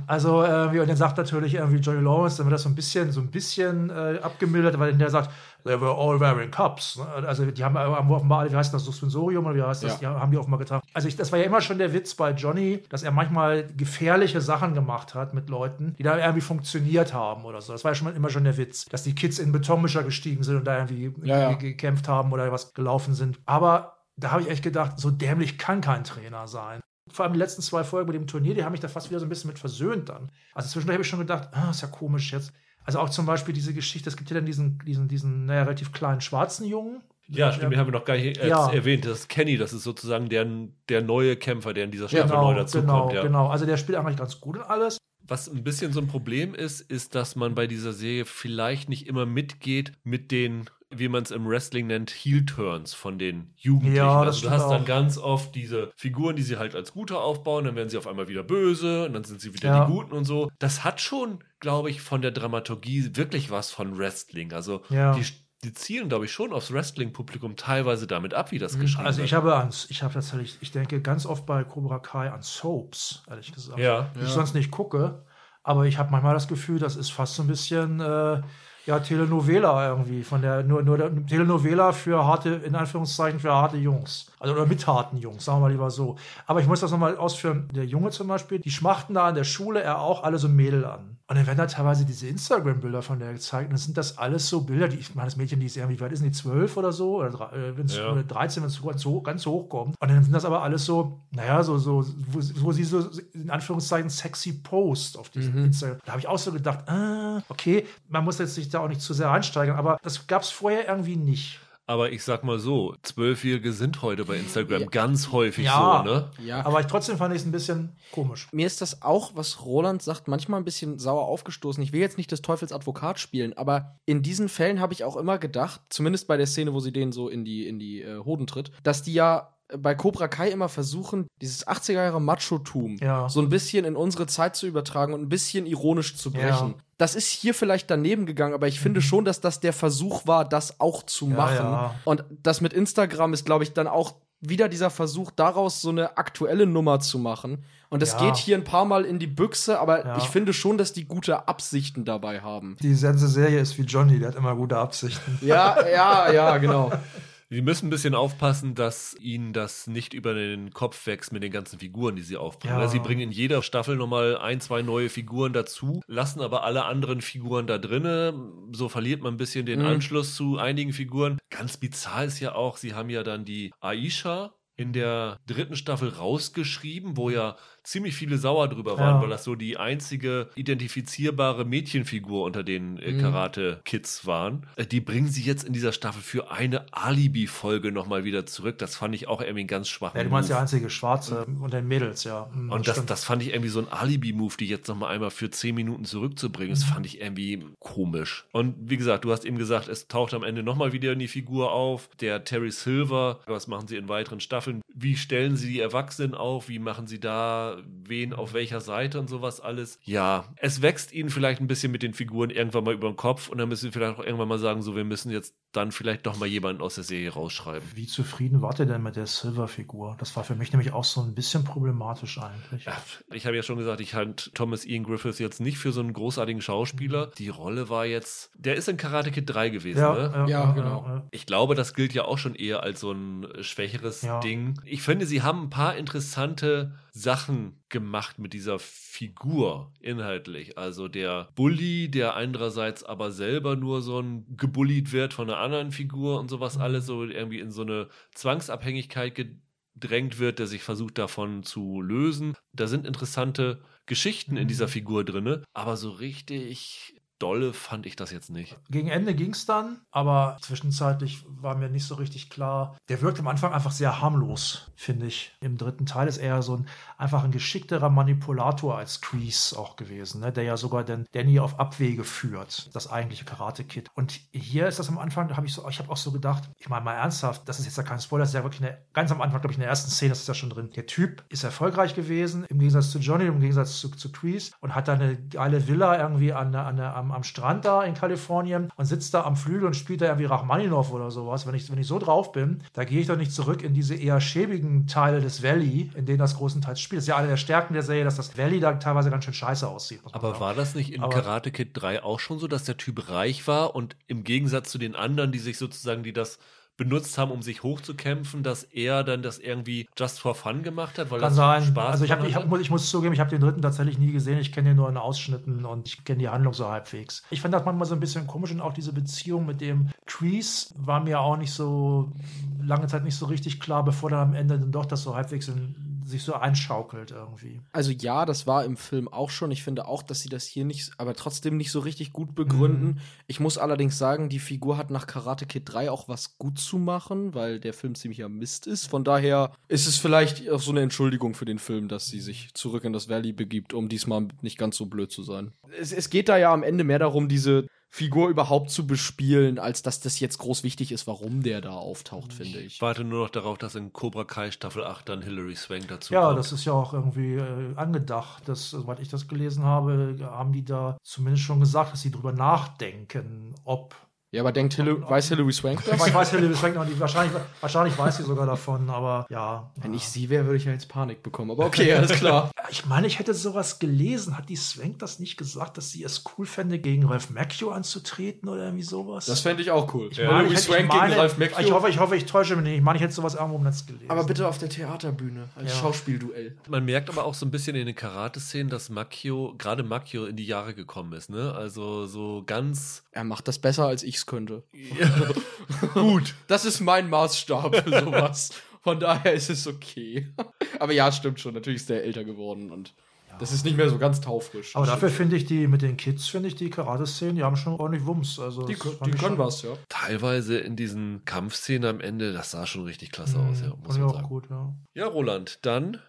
Speaker 3: Also, äh, und dann sagt natürlich irgendwie Johnny Lawrence, dann wird das so ein bisschen, so ein bisschen äh, abgemildert, weil der sagt, they were all wearing cups. Ne? Also, die haben, haben offenbar alle, wie heißt das, Suspensorium oder wie heißt das, ja. die haben die offenbar getragen. Also, ich, das war ja immer schon der Witz bei Johnny, dass er manchmal gefährliche Sachen gemacht hat mit Leuten, die da irgendwie funktioniert haben oder so. Das war ja schon immer schon der Witz, dass die Kids in Betonmischer gestiegen sind und da irgendwie ja. gekämpft haben oder was gelaufen sind. Aber da habe ich echt gedacht, so dämlich kann kein Trainer sein vor allem die letzten zwei Folgen mit dem Turnier, die haben mich da fast wieder so ein bisschen mit versöhnt dann. Also zwischendurch habe ich schon gedacht, ah, ist ja komisch jetzt. Also auch zum Beispiel diese Geschichte, es gibt ja dann diesen, diesen, diesen, naja, relativ kleinen schwarzen Jungen.
Speaker 1: Ja, stimmt, den haben wir noch gar nicht ja. erwähnt. Das ist Kenny, das ist sozusagen der, der neue Kämpfer, der in dieser Staffel genau, neu dazukommt.
Speaker 3: Genau, ja. genau. Also der spielt eigentlich ganz gut und alles.
Speaker 1: Was ein bisschen so ein Problem ist, ist, dass man bei dieser Serie vielleicht nicht immer mitgeht mit den wie man es im Wrestling nennt, Heel-Turns von den Jugendlichen. Ja, also du hast dann ganz oft diese Figuren, die sie halt als Gute aufbauen, dann werden sie auf einmal wieder böse und dann sind sie wieder ja. die Guten und so. Das hat schon, glaube ich, von der Dramaturgie wirklich was von Wrestling. Also ja. die die zielen, glaube ich, schon aufs Wrestling-Publikum teilweise damit ab, wie das geschrieben
Speaker 3: Also ich
Speaker 1: wird.
Speaker 3: habe ans, ich habe tatsächlich, ich denke ganz oft bei Cobra Kai an Soaps, ehrlich gesagt.
Speaker 1: Ja.
Speaker 3: Die ich sonst nicht gucke, aber ich habe manchmal das Gefühl, das ist fast so ein bisschen äh, ja Telenovela irgendwie von der nur nur der Telenovela für harte in Anführungszeichen für harte Jungs. Also oder mit harten Jungs, sagen wir mal lieber so. Aber ich muss das nochmal ausführen. Der Junge zum Beispiel, die schmachten da an der Schule er auch alle so Mädel an. Und dann werden da teilweise diese Instagram-Bilder von der gezeigt. Und dann sind das alles so Bilder, die, ich meine, das Mädchen, die ist irgendwie, wie weit ist denn die, zwölf oder so? Oder äh, wenn's,
Speaker 1: Ja.
Speaker 3: oder 13, wenn es ganz, hoch, ganz hoch kommt. Und dann sind das aber alles so, naja, so, so, wo, wo sie so in Anführungszeichen sexy post auf diesem Instagram. Da habe ich auch so gedacht, ah, okay, man muss jetzt sich da auch nicht zu sehr einsteigen, aber das gab es vorher irgendwie nicht.
Speaker 1: Aber ich sag mal so, Zwölfjährige sind heute bei Instagram
Speaker 2: Ja.
Speaker 1: ganz häufig
Speaker 3: Ja.
Speaker 1: so, ne?
Speaker 2: Ja.
Speaker 3: Aber ich, trotzdem fand ich es ein bisschen komisch.
Speaker 2: Mir ist das auch, was Roland sagt, manchmal ein bisschen sauer aufgestoßen. Ich will jetzt nicht des Teufels Advokat spielen, aber in diesen Fällen habe ich auch immer gedacht, zumindest bei der Szene, wo sie den so in die, in die äh, Hoden tritt, dass die ja bei Cobra Kai immer versuchen, dieses 80er Jahre Macho-Tum
Speaker 3: Ja.
Speaker 2: so ein bisschen in unsere Zeit zu übertragen und ein bisschen ironisch zu brechen.
Speaker 3: Ja. Mhm.
Speaker 2: Das ist hier vielleicht daneben gegangen, aber ich finde schon, dass das der Versuch war, das auch zu
Speaker 3: Ja,
Speaker 2: machen. Und das mit Instagram ist, glaube ich, dann auch wieder dieser Versuch, daraus so eine aktuelle Nummer zu machen. Und das
Speaker 3: Ja.
Speaker 2: geht hier ein paar Mal in die Büchse, aber
Speaker 3: Ja.
Speaker 2: ich finde schon, dass die gute Absichten dabei haben.
Speaker 3: Die ganze Serie ist wie Johnny, der hat immer gute Absichten.
Speaker 2: Ja, ja, ja, genau.
Speaker 1: Die müssen ein bisschen aufpassen, dass ihnen das nicht über den Kopf wächst mit den ganzen Figuren, die sie aufbringen.
Speaker 3: Ja.
Speaker 1: Sie bringen in jeder Staffel nochmal ein, zwei neue Figuren dazu, lassen aber alle anderen Figuren da drinne. So verliert man ein bisschen den
Speaker 2: Mhm.
Speaker 1: Anschluss zu einigen Figuren. Ganz bizarr ist ja auch, sie haben ja dann die Aisha in der dritten Staffel rausgeschrieben, wo ja ziemlich viele sauer drüber waren,
Speaker 3: Ja.
Speaker 1: weil das so die einzige identifizierbare Mädchenfigur unter den äh,
Speaker 2: Mhm.
Speaker 1: Karate-Kids waren. Äh, die bringen sie jetzt in dieser Staffel für eine Alibi-Folge nochmal wieder zurück. Das fand ich auch irgendwie einen ganz schwachen
Speaker 3: Ja, du meinst
Speaker 1: Move.
Speaker 3: der einzige Schwarze und den Mädels, ja. Mhm,
Speaker 1: Und das,
Speaker 3: stimmt.
Speaker 1: das fand ich irgendwie so ein Alibi-Move, die jetzt nochmal einmal für zehn Minuten zurückzubringen. Das
Speaker 3: Mhm.
Speaker 1: fand ich irgendwie komisch. Und wie gesagt, du hast eben gesagt, es taucht am Ende nochmal wieder in die Figur auf. Der Terry Silver, was machen sie in weiteren Staffeln? Wie stellen sie die Erwachsenen auf? Wie machen sie da wen auf welcher Seite und sowas alles? Ja, es wächst ihnen vielleicht ein bisschen mit den Figuren irgendwann mal über den Kopf und dann müssen sie vielleicht auch irgendwann mal sagen, so, wir müssen jetzt dann vielleicht doch mal jemanden aus der Serie rausschreiben.
Speaker 3: Wie zufrieden wart ihr denn mit der Silver-Figur? Das war für mich nämlich auch so ein bisschen problematisch eigentlich.
Speaker 1: Ja, ich habe ja schon gesagt, ich halte Thomas Ian Griffiths jetzt nicht für so einen großartigen Schauspieler. Die Rolle war jetzt, der ist in Karate Kid 3 gewesen, ne?
Speaker 2: Ja, genau.
Speaker 1: Ich glaube, das gilt ja auch schon eher als so ein schwächeres
Speaker 3: Ja.
Speaker 1: Ding. Ich finde, sie haben ein paar interessante Sachen gemacht mit dieser Figur inhaltlich. Also der Bully, der andererseits aber selber nur so ein gebullied wird von einer anderen Figur und sowas alles so irgendwie in so eine Zwangsabhängigkeit gedrängt wird, der sich versucht davon zu lösen. Da sind interessante Geschichten in dieser Figur drinne, aber so richtig dolle fand ich das jetzt nicht.
Speaker 3: Gegen Ende ging es dann, aber zwischenzeitlich war mir nicht so richtig klar. Der wirkt am Anfang einfach sehr harmlos, finde ich. Im dritten Teil ist er so ein einfach ein geschickterer Manipulator als Kreese auch gewesen, ne? der ja sogar den Danny auf Abwege führt, das eigentliche Karate Kid. Und hier ist das am Anfang, da habe ich so, ich habe auch so gedacht, ich meine mal ernsthaft, das ist jetzt ja kein Spoiler, das ist ja wirklich eine, ganz am Anfang, glaube ich, in der ersten Szene, das ist ja schon drin. Der Typ ist erfolgreich gewesen, im Gegensatz zu Johnny, im Gegensatz zu, zu Kreese und hat da eine geile Villa irgendwie an, an, der- am, am Strand da in Kalifornien und sitzt da am Flügel und spielt da irgendwie Rachmaninov oder sowas. Wenn ich, wenn ich so drauf bin, da gehe ich doch nicht zurück in diese eher schäbigen Teile des Valley, in denen das großenteils spielt. Das ist ja eine der Stärken der Serie, dass das Valley da teilweise ganz schön scheiße aussieht.
Speaker 1: Aber
Speaker 3: sagen.
Speaker 1: war das nicht in
Speaker 3: Aber-
Speaker 1: Karate Kid 3 auch schon so, dass der Typ reich war und im Gegensatz zu den anderen, die sich sozusagen, die das benutzt haben, um sich hochzukämpfen, dass er dann das irgendwie just for fun gemacht hat, weil
Speaker 3: Kann
Speaker 1: das
Speaker 3: sein.
Speaker 1: Spaß
Speaker 3: also ich, hab, ich, hab, muss- ich muss zugeben, ich habe den dritten tatsächlich nie gesehen. Ich kenne ihn nur in Ausschnitten und ich kenne die Handlung so halbwegs. Ich fand das manchmal so ein bisschen komisch und auch diese Beziehung mit dem Kreese war mir auch nicht so lange Zeit nicht so richtig klar, bevor dann am Ende dann doch das so halbwegs in, sich so einschaukelt irgendwie.
Speaker 2: Also ja, das war im Film auch schon. Ich finde auch, dass sie das hier nicht, aber trotzdem nicht so richtig gut begründen.
Speaker 3: Mhm.
Speaker 2: Ich muss allerdings sagen, die Figur hat nach Karate Kid 3 auch was gut zu machen, weil der Film ziemlicher Mist ist. Von daher ist es vielleicht auch so eine Entschuldigung für den Film, dass sie sich zurück in das Valley begibt, um diesmal nicht ganz so blöd zu sein. Es, es geht da ja am Ende mehr darum, diese Figur überhaupt zu bespielen, als dass das jetzt groß wichtig ist, warum der da auftaucht, finde ich.
Speaker 1: Ich warte nur noch darauf, dass in Cobra Kai Staffel 8 dann Hilary Swank dazu
Speaker 3: Ja,
Speaker 1: kommt.
Speaker 3: das ist ja auch irgendwie äh, angedacht. Das, soweit ich das gelesen habe, haben die da zumindest schon gesagt, dass sie drüber nachdenken, ob
Speaker 2: Ja, aber denkt Hillary, weiß Hilary Swank das?
Speaker 3: Ich weiß Hilary Swank noch nicht. Wahrscheinlich, wahrscheinlich weiß sie sogar davon, aber ja.
Speaker 2: Wenn ich sie wäre, würde ich ja jetzt Panik bekommen. Aber okay, alles klar.
Speaker 3: Ich meine, ich hätte sowas gelesen. Hat die Swank das nicht gesagt, dass sie es cool fände, gegen Ralph Macchio anzutreten oder irgendwie sowas?
Speaker 2: Das fände ich auch cool.
Speaker 3: ich meine,
Speaker 2: Hilary
Speaker 3: ich, hätte,
Speaker 2: Swank
Speaker 3: meine,
Speaker 2: gegen Ralph Macchio.
Speaker 3: ich hoffe, ich hoffe, ich täusche mich nicht. Ich meine, ich hätte sowas irgendwo im Netz gelesen.
Speaker 2: aber bitte auf der Theaterbühne als
Speaker 3: Ja.
Speaker 2: Schauspielduell.
Speaker 1: Man merkt aber auch so ein bisschen in den Karate-Szenen, dass Makio, gerade Makio, in die Jahre gekommen ist. Ne? Also so ganz
Speaker 2: Er macht das besser, als ich es könnte.
Speaker 1: gut.
Speaker 2: Das ist mein Maßstab für sowas. Von daher ist es okay. Aber ja, stimmt schon. Natürlich ist der älter geworden und das ist nicht mehr so ganz taufrisch.
Speaker 3: Aber dafür finde ich die, mit den Kids, finde ich die Karate-Szenen, die haben schon ordentlich Wumms. Also
Speaker 2: die, die können was, ja.
Speaker 1: Teilweise in diesen Kampfszenen am Ende, das sah schon richtig klasse aus, ja,
Speaker 3: Mhm,
Speaker 1: muss man
Speaker 3: auch
Speaker 1: sagen.
Speaker 3: gut, ja.
Speaker 1: Ja, Roland, dann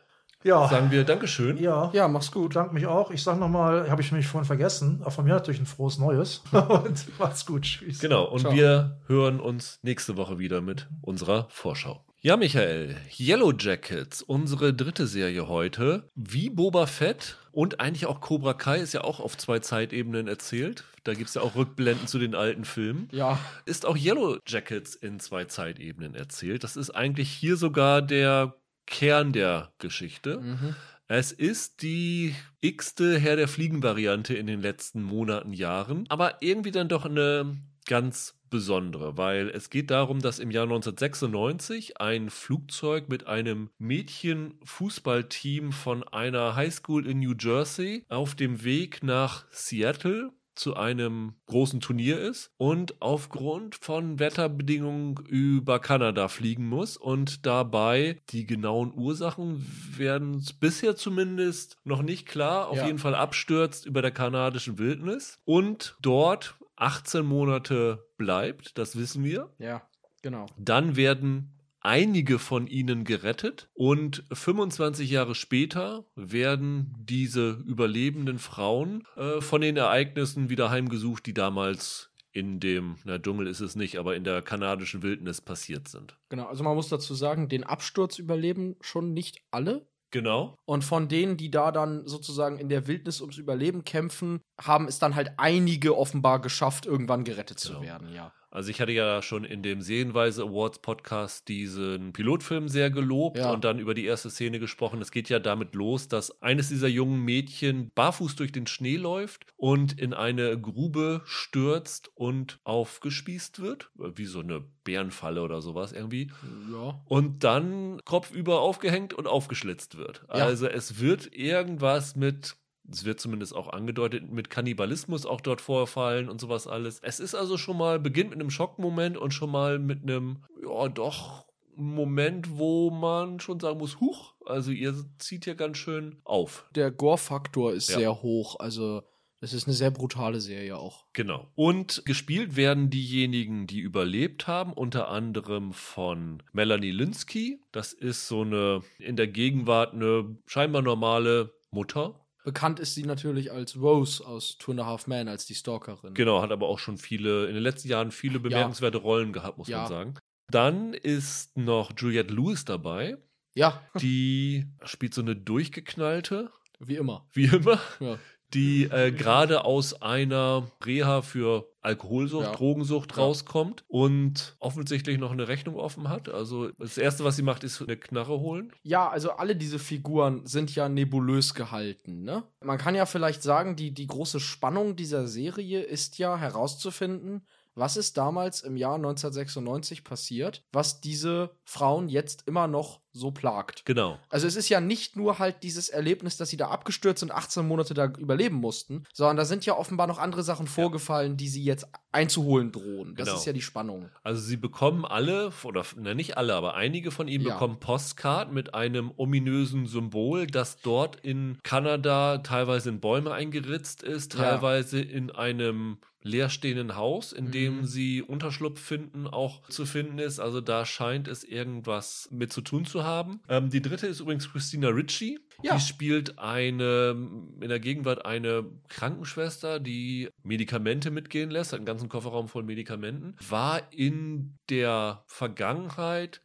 Speaker 3: Ja,
Speaker 1: sagen wir Dankeschön.
Speaker 3: ja.
Speaker 2: Ja, mach's gut.
Speaker 3: Dank mich auch. Ich sag nochmal, habe ich mich vorhin vergessen. Auch von mir natürlich ein frohes Neues. Und macht's gut. Tschüss.
Speaker 1: Genau, und
Speaker 2: Ciao.
Speaker 1: wir hören uns nächste Woche wieder mit unserer Vorschau. Ja, Michael, Yellow Jackets, unsere dritte Serie heute. Wie Boba Fett und eigentlich auch Cobra Kai ist ja auch auf zwei Zeitebenen erzählt. Da gibt es ja auch Rückblenden zu den alten Filmen.
Speaker 2: Ja,
Speaker 1: Ist auch Yellow Jackets in zwei Zeitebenen erzählt. Das ist eigentlich hier sogar der Kern der Geschichte.
Speaker 2: mhm.
Speaker 1: Es ist die x-te Herr der Fliegen-Variante in den letzten Monaten, Jahren, aber irgendwie dann doch eine ganz besondere, weil es geht darum, dass im Jahr 1996 ein Flugzeug mit einem Mädchen-Fußballteam von einer Highschool in New Jersey auf dem Weg nach Seattle zu einem großen Turnier ist und aufgrund von Wetterbedingungen über Kanada fliegen muss und dabei die genauen Ursachen werden bisher zumindest noch nicht klar, auf
Speaker 2: Ja.
Speaker 1: jeden Fall abstürzt über der kanadischen Wildnis und dort 18 Monate bleibt, das wissen wir.
Speaker 2: ja, genau.
Speaker 1: Dann werden einige von ihnen gerettet und 25 Jahre später werden diese überlebenden Frauen äh, von den Ereignissen wieder heimgesucht, die damals in dem, na Dschungel ist es nicht, aber in der kanadischen Wildnis passiert sind.
Speaker 2: Genau, also man muss dazu sagen, den Absturz überleben schon nicht alle.
Speaker 1: Genau.
Speaker 2: Und von denen, die da dann sozusagen in der Wildnis ums Überleben kämpfen, haben es dann halt einige offenbar geschafft, irgendwann gerettet zu
Speaker 1: Genau.
Speaker 2: werden, ja.
Speaker 1: Also ich hatte ja schon in dem Serienweise Awards Podcast diesen Pilotfilm sehr gelobt
Speaker 2: Ja.
Speaker 1: und dann über die erste Szene gesprochen. Es geht ja damit los, dass eines dieser jungen Mädchen barfuß durch den Schnee läuft und in eine Grube stürzt und aufgespießt wird, wie so eine Bärenfalle oder sowas irgendwie.
Speaker 2: Ja.
Speaker 1: Und dann kopfüber aufgehängt und aufgeschlitzt wird.
Speaker 2: Ja.
Speaker 1: Also es wird irgendwas mit, es wird zumindest auch angedeutet, mit Kannibalismus auch dort vorfallen und sowas alles. Es ist also schon mal, beginnt mit einem Schockmoment und schon mal mit einem, ja doch, Moment, wo man schon sagen muss, huch, also ihr zieht ja ganz schön auf.
Speaker 2: Der Gore-Faktor ist
Speaker 1: Ja.
Speaker 2: sehr hoch, also es ist eine sehr brutale Serie auch.
Speaker 1: Genau. Und gespielt werden diejenigen, die überlebt haben, unter anderem von Melanie Linsky. Das ist so eine in der Gegenwart eine scheinbar normale Mutter.
Speaker 2: Bekannt ist sie natürlich als Rose aus Two and a Half Men, als die Stalkerin.
Speaker 1: Genau, hat aber auch schon viele, in den letzten Jahren viele bemerkenswerte Rollen gehabt, muss
Speaker 2: Ja.
Speaker 1: man sagen. Dann ist noch Juliette Lewis dabei.
Speaker 2: Ja,
Speaker 1: Die spielt so eine durchgeknallte,
Speaker 2: wie immer.
Speaker 1: wie immer,
Speaker 2: Ja.
Speaker 1: Die äh, gerade aus einer Reha für Alkoholsucht,
Speaker 2: Ja.
Speaker 1: Drogensucht
Speaker 2: Ja.
Speaker 1: rauskommt und offensichtlich noch eine Rechnung offen hat. Also das Erste, was sie macht, ist eine Knarre holen.
Speaker 2: Ja, also alle diese Figuren sind ja nebulös gehalten, ne? Man kann ja vielleicht sagen, die, die große Spannung dieser Serie ist ja herauszufinden, was ist damals im Jahr 1996 passiert, was diese Frauen jetzt immer noch so plagt.
Speaker 1: Genau.
Speaker 2: Also es ist ja nicht nur halt dieses Erlebnis, dass sie da abgestürzt und 18 Monate da überleben mussten, sondern da sind ja offenbar noch andere Sachen vorgefallen, die sie jetzt einzuholen drohen. Das
Speaker 1: Genau.
Speaker 2: ist ja die Spannung.
Speaker 1: Also sie bekommen alle, oder na, nicht alle, aber einige von ihnen
Speaker 2: Ja.
Speaker 1: bekommen Postcard mit einem ominösen Symbol, das dort in Kanada teilweise in Bäume eingeritzt ist,
Speaker 2: Ja.
Speaker 1: teilweise in einem leerstehenden Haus, in dem
Speaker 2: Mhm.
Speaker 1: sie Unterschlupf finden, auch zu finden ist. Also da scheint es irgendwas mit zu tun zu haben. Ähm, die dritte ist übrigens Christina Ritchie.
Speaker 2: Ja.
Speaker 1: Die spielt eine, in der Gegenwart eine Krankenschwester, die Medikamente mitgehen lässt, hat einen ganzen Kofferraum voll Medikamenten, war in der Vergangenheit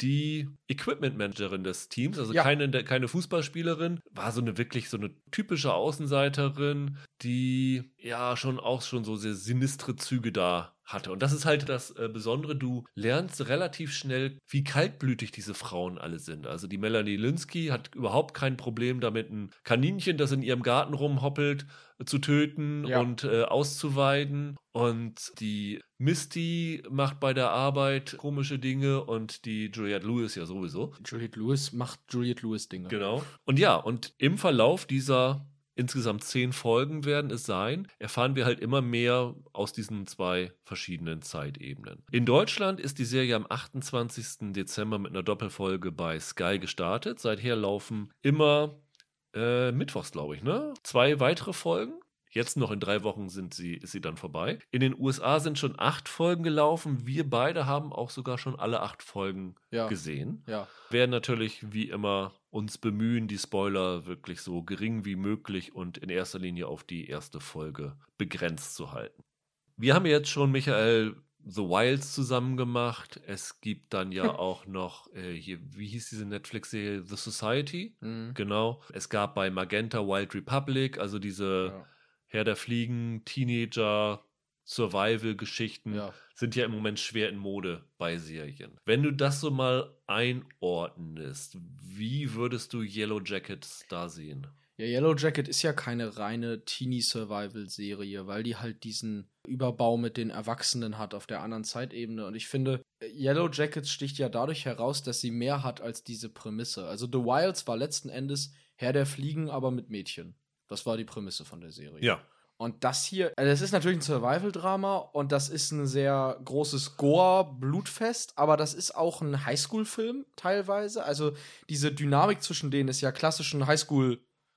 Speaker 1: die Equipment Managerin des Teams, also
Speaker 2: Ja.
Speaker 1: keine, keine Fußballspielerin, war so eine wirklich so eine typische Außenseiterin, die ja schon auch schon so sehr sinistre Züge da hatte. Und das ist halt das äh, Besondere, du lernst relativ schnell, wie kaltblütig diese Frauen alle sind. Also die Melanie Linsky hat überhaupt kein Problem damit, ein Kaninchen, das in ihrem Garten rumhoppelt, zu töten
Speaker 2: Ja.
Speaker 1: und äh, auszuweiden. Und die Misty macht bei der Arbeit komische Dinge und die Juliette Lewis ja sowieso.
Speaker 2: Juliette Lewis macht Juliette Lewis Dinge.
Speaker 1: Genau. Und ja, und im Verlauf dieser insgesamt zehn Folgen werden es sein, erfahren wir halt immer mehr aus diesen zwei verschiedenen Zeitebenen. In Deutschland ist die Serie am 28. Dezember mit einer Doppelfolge bei Sky gestartet. Seither laufen immer äh, mittwochs, glaube ich, ne? Zwei weitere Folgen. Jetzt noch in drei Wochen sind sie, ist sie dann vorbei. In den USA sind schon acht Folgen gelaufen. Wir beide haben auch sogar schon alle acht Folgen
Speaker 2: Ja.
Speaker 1: gesehen
Speaker 2: Ja.
Speaker 1: werden natürlich wie immer uns bemühen, die Spoiler wirklich so gering wie möglich und in erster Linie auf die erste Folge begrenzt zu halten. Wir haben jetzt schon, Michael, The Wilds zusammen gemacht. Es gibt dann ja auch noch, äh, hier, wie hieß diese Netflix-Serie? The Society?
Speaker 2: Mhm.
Speaker 1: Genau. Es gab bei Magenta Wild Republic, also diese
Speaker 2: Ja.
Speaker 1: Herr der Fliegen, Teenager, Survival-Geschichten
Speaker 2: ja.
Speaker 1: sind ja im Moment schwer in Mode bei Serien. Wenn du das so mal einordnest, wie würdest du Yellow Jackets da sehen?
Speaker 2: Ja, Yellow Jacket ist ja keine reine Teenie-Survival-Serie, weil die halt diesen Überbau mit den Erwachsenen hat auf der anderen Zeitebene. Und ich finde, Yellow Jackets sticht ja dadurch heraus, dass sie mehr hat als diese Prämisse. Also The Wilds war letzten Endes Herr der Fliegen, aber mit Mädchen. Das war die Prämisse von der Serie. Und das hier, also das ist natürlich ein Survival-Drama und das ist ein sehr großes Gore-Blutfest, aber das ist auch ein Highschool-Film teilweise. Also diese Dynamik zwischen denen ist ja klassischen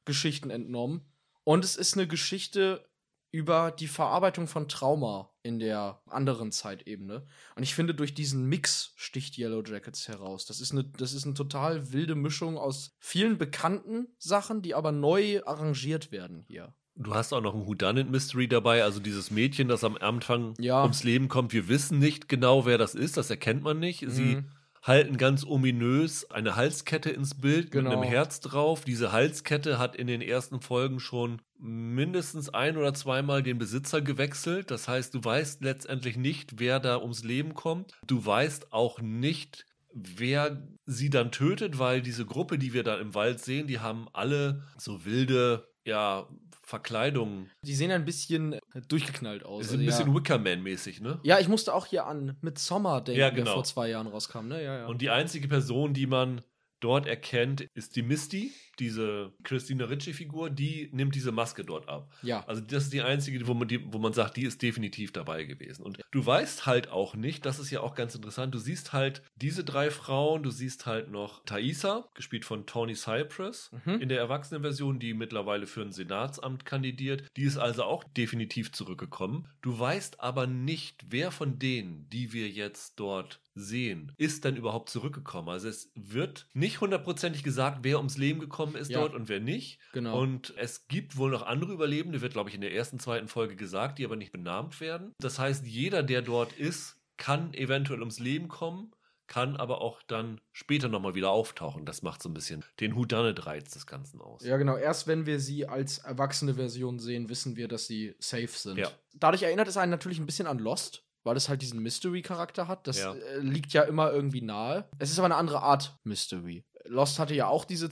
Speaker 2: Highschool-Geschichten entnommen. Und es ist eine Geschichte über die Verarbeitung von Trauma in der anderen Zeitebene. Und ich finde, durch diesen Mix sticht Yellow Jackets heraus. Das ist eine, das ist eine total wilde Mischung aus vielen bekannten Sachen, die aber neu arrangiert werden hier.
Speaker 1: Du hast auch noch ein Whodunit Mystery dabei, also dieses Mädchen, das am Anfang
Speaker 2: Ja.
Speaker 1: ums Leben kommt. Wir wissen nicht genau, wer das ist, das erkennt man nicht. Sie
Speaker 2: Mhm.
Speaker 1: Halten ganz ominös eine Halskette ins Bild mit
Speaker 2: Genau.
Speaker 1: einem Herz drauf. Diese Halskette hat in den ersten Folgen schon mindestens ein oder zweimal den Besitzer gewechselt. Das heißt, du weißt letztendlich nicht, wer da ums Leben kommt. Du weißt auch nicht, wer sie dann tötet, weil diese Gruppe, die wir da im Wald sehen, die haben alle so wilde, ja, Verkleidungen.
Speaker 2: Die sehen ein bisschen durchgeknallt aus.
Speaker 1: Die sind ein
Speaker 2: Also,
Speaker 1: bisschen
Speaker 2: ja.
Speaker 1: Wickerman-mäßig, ne?
Speaker 2: ja, ich musste auch hier an Midsommar denken,
Speaker 1: Ja,
Speaker 2: der
Speaker 1: genau.
Speaker 2: vor zwei Jahren rauskam, ne? Ja, ja.
Speaker 1: Und die einzige Person, die man dort erkennt, ist die Misty, diese Christina Ricci-Figur, die nimmt diese Maske dort ab.
Speaker 2: ja.
Speaker 1: Also das ist die einzige, wo man, die, wo man sagt, die ist definitiv dabei gewesen. Und du weißt halt auch nicht, das ist ja auch ganz interessant, du siehst halt diese drei Frauen, du siehst halt noch Thaisa, gespielt von Tony Cypress,
Speaker 2: Mhm.
Speaker 1: in der Erwachsenenversion, die mittlerweile für ein Senatsamt kandidiert. Die ist also auch definitiv zurückgekommen. Du weißt aber nicht, wer von denen, die wir jetzt dort sehen, ist dann überhaupt zurückgekommen. Also es wird nicht hundertprozentig gesagt, wer ums Leben gekommen ist
Speaker 2: Ja.
Speaker 1: dort und wer nicht.
Speaker 2: Genau.
Speaker 1: Und es gibt wohl noch andere Überlebende, wird, glaube ich, in der ersten, zweiten Folge gesagt, die aber nicht benannt werden. Das heißt, jeder, der dort ist, kann eventuell ums Leben kommen, kann aber auch dann später nochmal wieder auftauchen. Das macht so ein bisschen den Whodunit-Reiz des Ganzen aus.
Speaker 2: Ja, genau. Erst wenn wir sie als erwachsene Version sehen, wissen wir, dass sie safe sind.
Speaker 1: Ja.
Speaker 2: Dadurch erinnert es einen natürlich ein bisschen an Lost, weil es halt diesen Mystery-Charakter hat. Das
Speaker 1: Ja.
Speaker 2: äh, liegt ja immer irgendwie nahe. Es ist aber eine andere Art Mystery. Lost hatte ja auch diese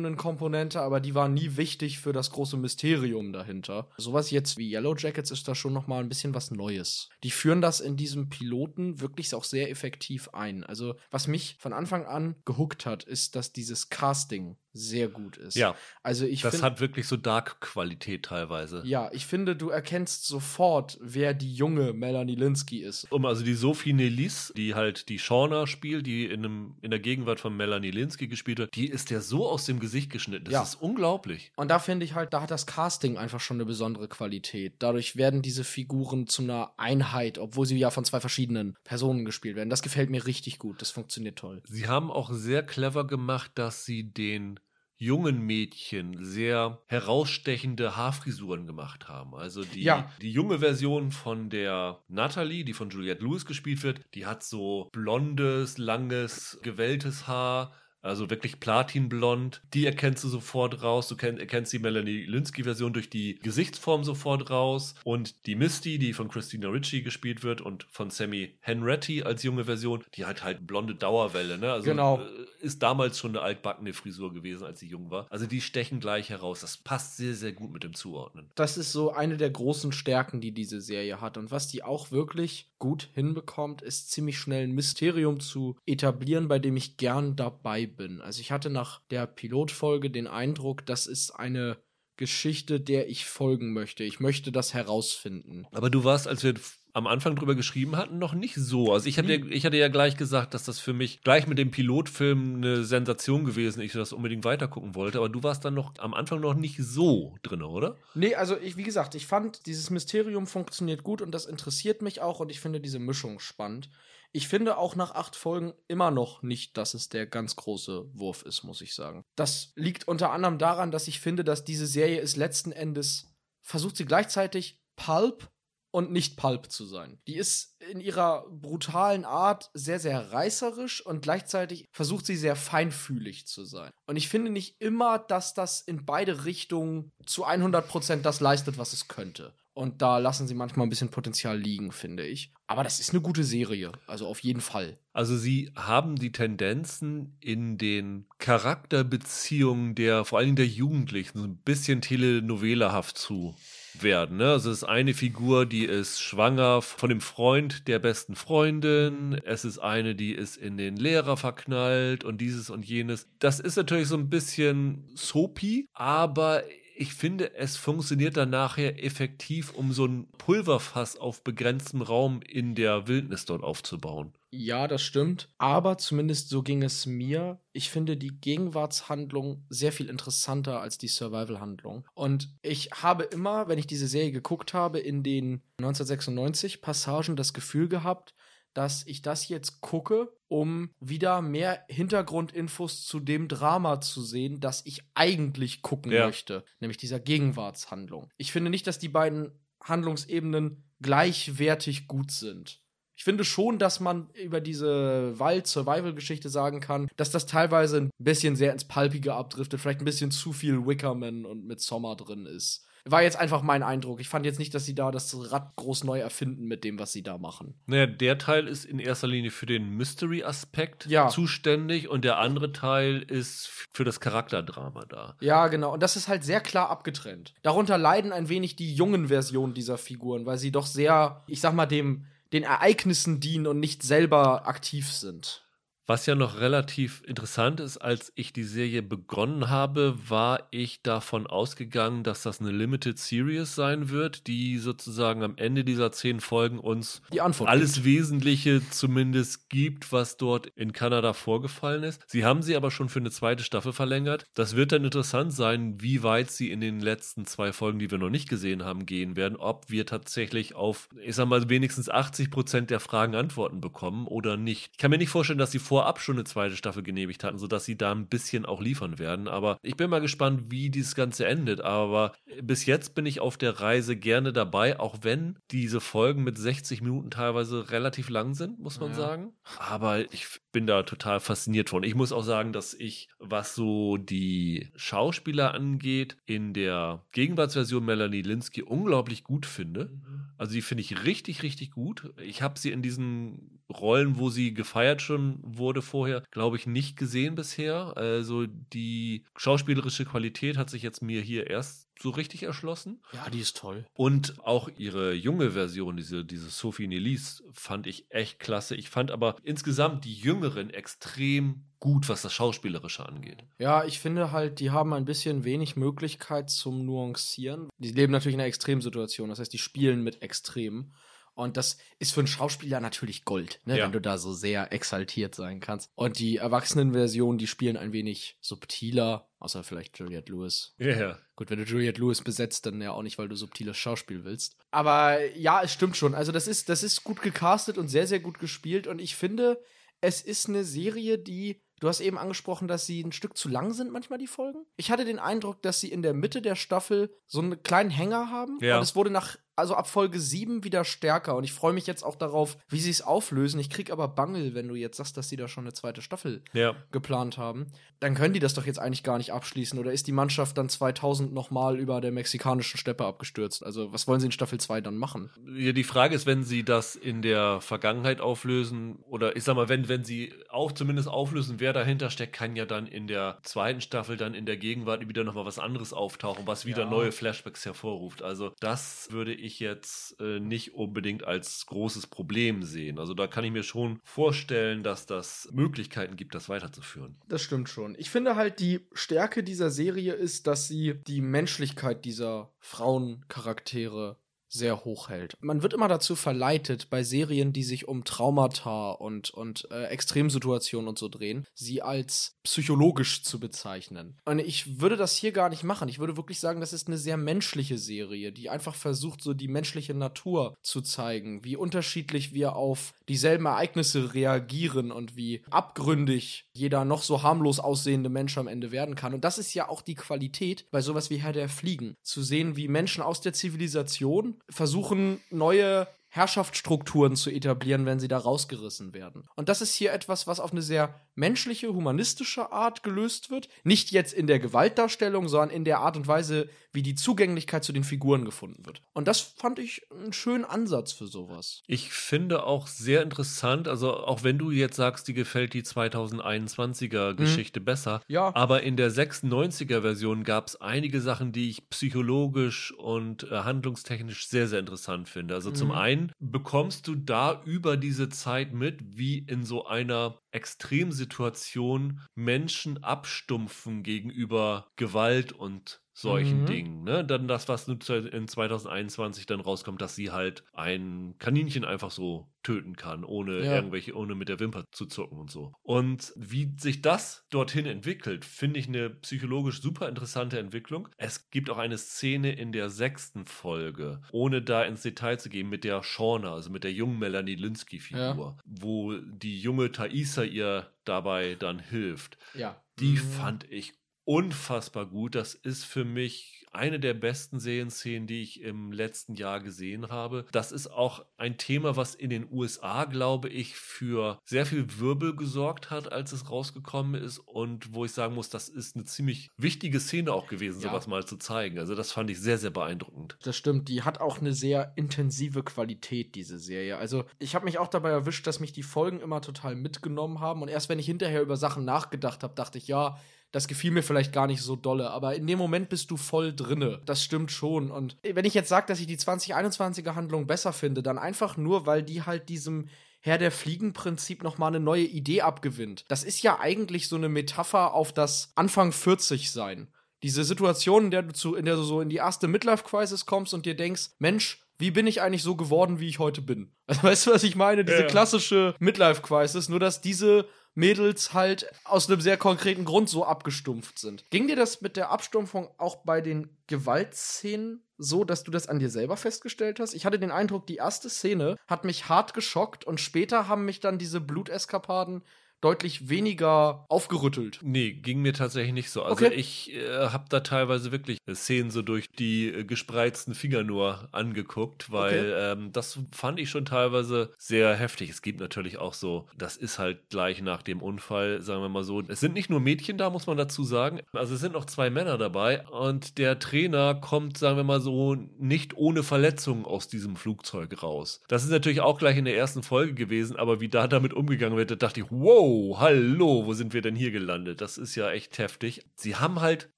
Speaker 2: Zeitebenen-Komponente, aber die war nie wichtig für das große Mysterium dahinter. Sowas jetzt wie Yellow Jackets ist da schon noch mal ein bisschen was Neues. Die führen das in diesem Piloten wirklich auch sehr effektiv ein. Also, was mich von Anfang an gehuckt hat, ist, dass dieses Casting sehr gut ist.
Speaker 1: Ja,
Speaker 2: Also ich
Speaker 1: das hat wirklich so Dark-Qualität teilweise.
Speaker 2: ja, ich finde, du erkennst sofort, wer die junge Melanie Linsky ist.
Speaker 1: Um also die Sophie Nelis, die halt die Shauna spielt, die in, einem, in der Gegenwart von Melanie Linsky gespielt wird, die ist ja so aus dem Gesicht geschnitten. Das
Speaker 2: Ja.
Speaker 1: ist unglaublich.
Speaker 2: Und da finde ich halt, da hat das Casting einfach schon eine besondere Qualität. Dadurch werden diese Figuren zu einer Einheit, obwohl sie ja von zwei verschiedenen Personen gespielt werden. Das gefällt mir richtig gut. Das funktioniert toll.
Speaker 1: Sie haben auch sehr clever gemacht, dass sie den jungen Mädchen sehr herausstechende Haarfrisuren gemacht haben. Also die,
Speaker 2: Ja.
Speaker 1: die junge Version von der Natalie, die von Juliette Lewis gespielt wird, die hat so blondes, langes, gewelltes Haar. Also wirklich platinblond. Die erkennst du sofort raus. Du erkennst die Melanie Linsky-Version durch die Gesichtsform sofort raus. Und die Misty, die von Christina Ritchie gespielt wird und von Sammy Henretti als junge Version, die hat halt blonde Dauerwelle. Ne? Also
Speaker 2: Genau.
Speaker 1: äh, ist damals schon eine altbackene Frisur gewesen, als sie jung war. Also die stechen gleich heraus. Das passt sehr, sehr gut mit dem Zuordnen.
Speaker 2: Das ist so eine der großen Stärken, die diese Serie hat. Und was die auch wirklich gut hinbekommt, ist ziemlich schnell ein Mysterium zu etablieren, bei dem ich gern dabei bin. Also ich hatte nach der Pilotfolge den Eindruck, das ist eine Geschichte, der ich folgen möchte. Ich möchte das herausfinden.
Speaker 1: Aber du warst, als wir am Anfang drüber geschrieben hatten, noch nicht so. Also ich hatte, ja, ich hatte ja gleich gesagt, dass das für mich gleich mit dem Pilotfilm eine Sensation gewesen ist, ich das unbedingt weitergucken wollte. Aber du warst dann noch am Anfang noch nicht so drin, oder?
Speaker 2: Nee, also ich, wie gesagt, ich fand, dieses Mysterium funktioniert gut und das interessiert mich auch und ich finde diese Mischung spannend. Ich finde auch nach acht Folgen immer noch nicht, dass es der ganz große Wurf ist, muss ich sagen. Das liegt unter anderem daran, dass ich finde, dass diese Serie ist letzten Endes, versucht sie gleichzeitig Pulp und nicht Pulp zu sein. Die ist in ihrer brutalen Art sehr, sehr reißerisch und gleichzeitig versucht sie sehr feinfühlig zu sein. Und ich finde nicht immer, dass das in beide Richtungen zu 100% das leistet, was es könnte. Und da lassen sie manchmal ein bisschen Potenzial liegen, finde ich. Aber das ist eine gute Serie, also auf jeden Fall.
Speaker 1: Also sie haben die Tendenzen in den Charakterbeziehungen der, vor Dingen der Jugendlichen, so ein bisschen telenovelahaft zu werden. Ne? Also es ist eine Figur, die ist schwanger von dem Freund der besten Freundin. Es ist eine, die ist in den Lehrer verknallt und dieses und jenes. Das ist natürlich so ein bisschen soapy, aber ich finde, es funktioniert dann nachher effektiv, um so ein Pulverfass auf begrenztem Raum in der Wildnis dort aufzubauen.
Speaker 2: Ja, das stimmt. Aber zumindest so ging es mir. Ich finde die Gegenwartshandlung sehr viel interessanter als die Survival-Handlung. Und ich habe immer, wenn ich diese Serie geguckt habe, in den 1996 Passagen das Gefühl gehabt, dass ich das jetzt gucke, um wieder mehr Hintergrundinfos zu dem Drama zu sehen, das ich eigentlich gucken
Speaker 1: Ja.
Speaker 2: möchte, nämlich dieser Gegenwartshandlung. Ich finde nicht, dass die beiden Handlungsebenen gleichwertig gut sind. Ich finde schon, dass man über diese Wald-Survival-Geschichte sagen kann, dass das teilweise ein bisschen sehr ins Palpige abdriftet, vielleicht ein bisschen zu viel Wickerman und mit Sommer drin ist. War jetzt einfach mein Eindruck. Ich fand jetzt nicht, dass sie da das Rad groß neu erfinden mit dem, was sie da machen.
Speaker 1: Naja, der Teil ist in erster Linie für den Mystery-Aspekt
Speaker 2: Ja.
Speaker 1: zuständig und der andere Teil ist für das Charakterdrama da.
Speaker 2: Ja, genau. Und das ist halt sehr klar abgetrennt. Darunter leiden ein wenig die jungen Versionen dieser Figuren, weil sie doch sehr, ich sag mal, dem, den Ereignissen dienen und nicht selber aktiv sind.
Speaker 1: Was ja noch relativ interessant ist, als ich die Serie begonnen habe, war ich davon ausgegangen, dass das eine Limited Series sein wird, die sozusagen am Ende dieser zehn Folgen uns alles Wesentliche zumindest gibt, was dort in Kanada vorgefallen ist. Sie haben sie aber schon für eine zweite Staffel verlängert. Das wird dann interessant sein, wie weit sie in den letzten zwei Folgen, die wir noch nicht gesehen haben, gehen werden. Ob wir tatsächlich auf, ich sag mal, wenigstens 80 Prozent der Fragen Antworten bekommen oder nicht. Ich kann mir nicht vorstellen, dass sie vorab schon eine zweite Staffel genehmigt hatten, sodass sie da ein bisschen auch liefern werden. Aber ich bin mal gespannt, wie dieses Ganze endet. Aber bis jetzt bin ich auf der Reise gerne dabei, auch wenn diese Folgen mit 60 Minuten teilweise relativ lang sind, muss man
Speaker 2: Ja.
Speaker 1: sagen. Aber ich bin da total fasziniert von. Ich muss auch sagen, dass ich, was so die Schauspieler angeht, in der Gegenwartsversion Melanie Linsky unglaublich gut finde. Also die finde ich richtig, richtig gut. Ich habe sie in diesen Rollen, wo sie gefeiert schon wurde vorher, glaube ich, nicht gesehen bisher. Also die schauspielerische Qualität hat sich jetzt mir hier erst so richtig erschlossen.
Speaker 2: Ja, die ist toll.
Speaker 1: Und auch ihre junge Version, diese, diese Sophie Nelise, fand ich echt klasse. Ich fand aber insgesamt die Jüngeren extrem gut, was das Schauspielerische angeht.
Speaker 2: Ja, ich finde halt, die haben ein bisschen wenig Möglichkeit zum Nuancieren. Die leben natürlich in einer Extremsituation, das heißt, die spielen mit Extremen. Und das ist für einen Schauspieler natürlich Gold, ne,
Speaker 1: Ja.
Speaker 2: wenn du da so sehr exaltiert sein kannst. Und die Erwachsenenversion, die spielen ein wenig subtiler, außer vielleicht Juliette Lewis.
Speaker 1: Ja, ja.
Speaker 2: Gut, wenn du Juliette Lewis besetzt, dann ja auch nicht, weil du subtiles Schauspiel willst. Aber ja, es stimmt schon. Also, das ist, das ist gut gecastet und sehr, sehr gut gespielt. Und ich finde, es ist eine Serie, die Du hast eben angesprochen, dass sie ein Stück zu lang sind, manchmal die Folgen. Ich hatte den Eindruck, dass sie in der Mitte der Staffel so einen kleinen Hänger haben.
Speaker 1: Ja.
Speaker 2: Und es wurde nach also ab Folge 7 wieder stärker. Und ich freue mich jetzt auch darauf, wie sie es auflösen. Ich krieg aber Bangel, wenn du jetzt sagst, dass sie da schon eine zweite Staffel
Speaker 1: Ja.
Speaker 2: geplant haben. Dann können die das doch jetzt eigentlich gar nicht abschließen. Oder ist die Mannschaft dann 2000 nochmal über der mexikanischen Steppe abgestürzt? Also, was wollen sie in Staffel 2 dann machen?
Speaker 1: Ja, die Frage ist, wenn sie das in der Vergangenheit auflösen, oder ich sag mal, wenn, wenn sie auch zumindest auflösen, wer dahinter steckt, kann ja dann in der zweiten Staffel, dann in der Gegenwart wieder nochmal was anderes auftauchen, was wieder
Speaker 3: Ja.
Speaker 1: neue Flashbacks hervorruft. Also, das würde ich jetzt äh, nicht unbedingt als großes Problem sehen. Also, da kann ich mir schon vorstellen, dass das Möglichkeiten gibt, das weiterzuführen.
Speaker 2: Das stimmt schon. Ich finde halt, die Stärke dieser Serie ist, dass sie die Menschlichkeit dieser Frauencharaktere sehr hoch hält. Man wird immer dazu verleitet, bei Serien, die sich um Traumata und, und äh, Extremsituationen und so drehen, sie als psychologisch zu bezeichnen. Und ich würde das hier gar nicht machen. Ich würde wirklich sagen, das ist eine sehr menschliche Serie, die einfach versucht, so die menschliche Natur zu zeigen, wie unterschiedlich wir auf dieselben Ereignisse reagieren und wie abgründig jeder noch so harmlos aussehende Mensch am Ende werden kann. Und das ist ja auch die Qualität bei sowas wie Herr der Fliegen. Zu sehen, wie Menschen aus der Zivilisation versuchen, neue Herrschaftsstrukturen zu etablieren, wenn sie da rausgerissen werden. Und das ist hier etwas, was auf eine sehr menschliche, humanistische Art gelöst wird. Nicht jetzt in der Gewaltdarstellung, sondern in der Art und Weise, wie die Zugänglichkeit zu den Figuren gefunden wird. Und das fand ich einen schönen Ansatz für sowas.
Speaker 1: Ich finde auch sehr interessant, also auch wenn du jetzt sagst, dir gefällt die 2021er Geschichte besser,
Speaker 2: Ja.
Speaker 1: aber in der 96er Version gab es einige Sachen, die ich psychologisch und äh, handlungstechnisch sehr, sehr interessant finde. Also zum
Speaker 2: Mhm.
Speaker 1: Bekommst du da über diese Zeit mit, wie in so einer Extremsituation Menschen abstumpfen gegenüber Gewalt und solchen
Speaker 2: Mhm.
Speaker 1: Dingen. Ne? Dann das, was in 2021 dann rauskommt, dass sie halt ein Kaninchen einfach so töten kann, ohne
Speaker 2: Ja.
Speaker 1: irgendwelche, ohne mit der Wimper zu zucken und so. Und wie sich das dorthin entwickelt, finde ich eine psychologisch super interessante Entwicklung. Es gibt auch eine Szene in der sechsten Folge, ohne da ins Detail zu gehen, mit der Shauna, also mit der jungen Melanie Linsky-Figur, wo die junge Thaisa ihr dabei dann hilft.
Speaker 2: Ja.
Speaker 1: Die
Speaker 2: Mhm.
Speaker 1: fand ich unfassbar gut. Das ist für mich eine der besten Serienszenen, die ich im letzten Jahr gesehen habe. Das ist auch ein Thema, was in den USA, glaube ich, für sehr viel Wirbel gesorgt hat, als es rausgekommen ist und wo ich sagen muss, das ist eine ziemlich wichtige Szene auch gewesen,
Speaker 2: Ja.
Speaker 1: sowas mal zu zeigen. Also das fand ich sehr, sehr beeindruckend.
Speaker 2: Das stimmt, die hat auch eine sehr intensive Qualität, diese Serie. Also, ich habe mich auch dabei erwischt, dass mich die Folgen immer total mitgenommen haben. Und erst wenn ich hinterher über Sachen nachgedacht habe, dachte ich, ja, das gefiel mir vielleicht gar nicht so dolle. Aber in dem Moment bist du voll drinne. Das stimmt schon. Und wenn ich jetzt sage, dass ich die 2021er Handlung besser finde, dann einfach nur, weil die halt diesem Herr der Fliegen-Prinzip nochmal eine neue Idee abgewinnt. Das ist ja eigentlich so eine Metapher auf das Anfang 40 sein. Diese Situation, in der du zu, in der du so in die erste Midlife-Crisis kommst und dir denkst, Mensch, wie bin ich eigentlich so geworden, wie ich heute bin? Also, weißt du, was ich meine? Diese
Speaker 1: Ja.
Speaker 2: klassische Midlife-Crisis, nur dass diese Mädels halt aus einem sehr konkreten Grund so abgestumpft sind. Ging dir das mit der Abstumpfung auch bei den Gewaltszenen so, dass du das an dir selber festgestellt hast? Ich hatte den Eindruck, die erste Szene hat mich hart geschockt und später haben mich dann diese Bluteskapaden deutlich weniger aufgerüttelt.
Speaker 1: Nee, ging mir tatsächlich nicht so. Also
Speaker 2: Okay.
Speaker 1: ich äh, habe da teilweise wirklich Szenen so durch die äh, gespreizten Finger nur angeguckt, weil ähm, das fand ich schon teilweise sehr heftig. Es gibt natürlich auch so, das ist halt gleich nach dem Unfall, sagen wir mal so. Es sind nicht nur Mädchen da, muss man dazu sagen. Also es sind noch zwei Männer dabei und der Trainer kommt, sagen wir mal so, nicht ohne Verletzungen aus diesem Flugzeug raus. Das ist natürlich auch gleich in der ersten Folge gewesen, aber wie da damit umgegangen wird, da dachte ich, wow, hallo, wo sind wir denn hier gelandet? Das ist ja echt heftig. Sie haben halt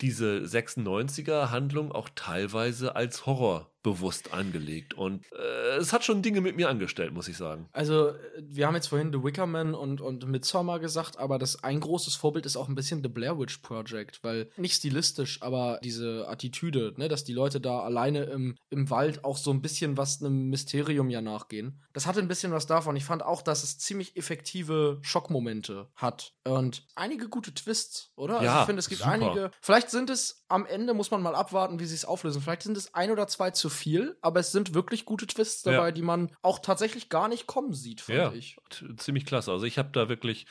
Speaker 1: diese 96er Handlung auch teilweise als Horror bewusst angelegt und äh, es hat schon Dinge mit mir angestellt, muss ich sagen.
Speaker 2: Also, äh, wir haben jetzt vorhin The Wicker Man und, und Midsommar gesagt, aber das ein großes Vorbild ist auch ein bisschen The Blair Witch Project, weil nicht stilistisch, aber diese Attitüde, ne, dass die Leute da alleine im, im Wald auch so ein bisschen was einem Mysterium ja nachgehen. Das hatte ein bisschen was davon. Ich fand auch, dass es ziemlich effektive Schockmomente hat und einige gute Twists, oder? also
Speaker 1: Ja,
Speaker 2: ich finde, es gibt
Speaker 1: super.
Speaker 2: einige. Vielleicht sind es am Ende, muss man mal abwarten, wie sie es auflösen. Vielleicht sind es ein oder zwei zu viel, aber es sind wirklich gute Twists dabei,
Speaker 1: Ja.
Speaker 2: die man auch tatsächlich gar nicht kommen sieht, fand
Speaker 1: Ja,
Speaker 2: ich.
Speaker 1: ziemlich klasse. Also ich habe da wirklich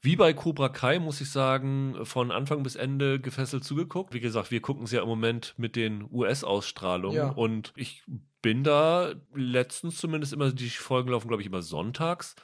Speaker 1: wie bei Cobra Kai, muss ich sagen, von Anfang bis Ende gefesselt zugeguckt. Wie gesagt, wir gucken es ja im Moment mit den US-Ausstrahlungen
Speaker 2: Ja.
Speaker 1: und ich bin da letztens zumindest immer, die Folgen laufen, glaube ich, immer sonntags.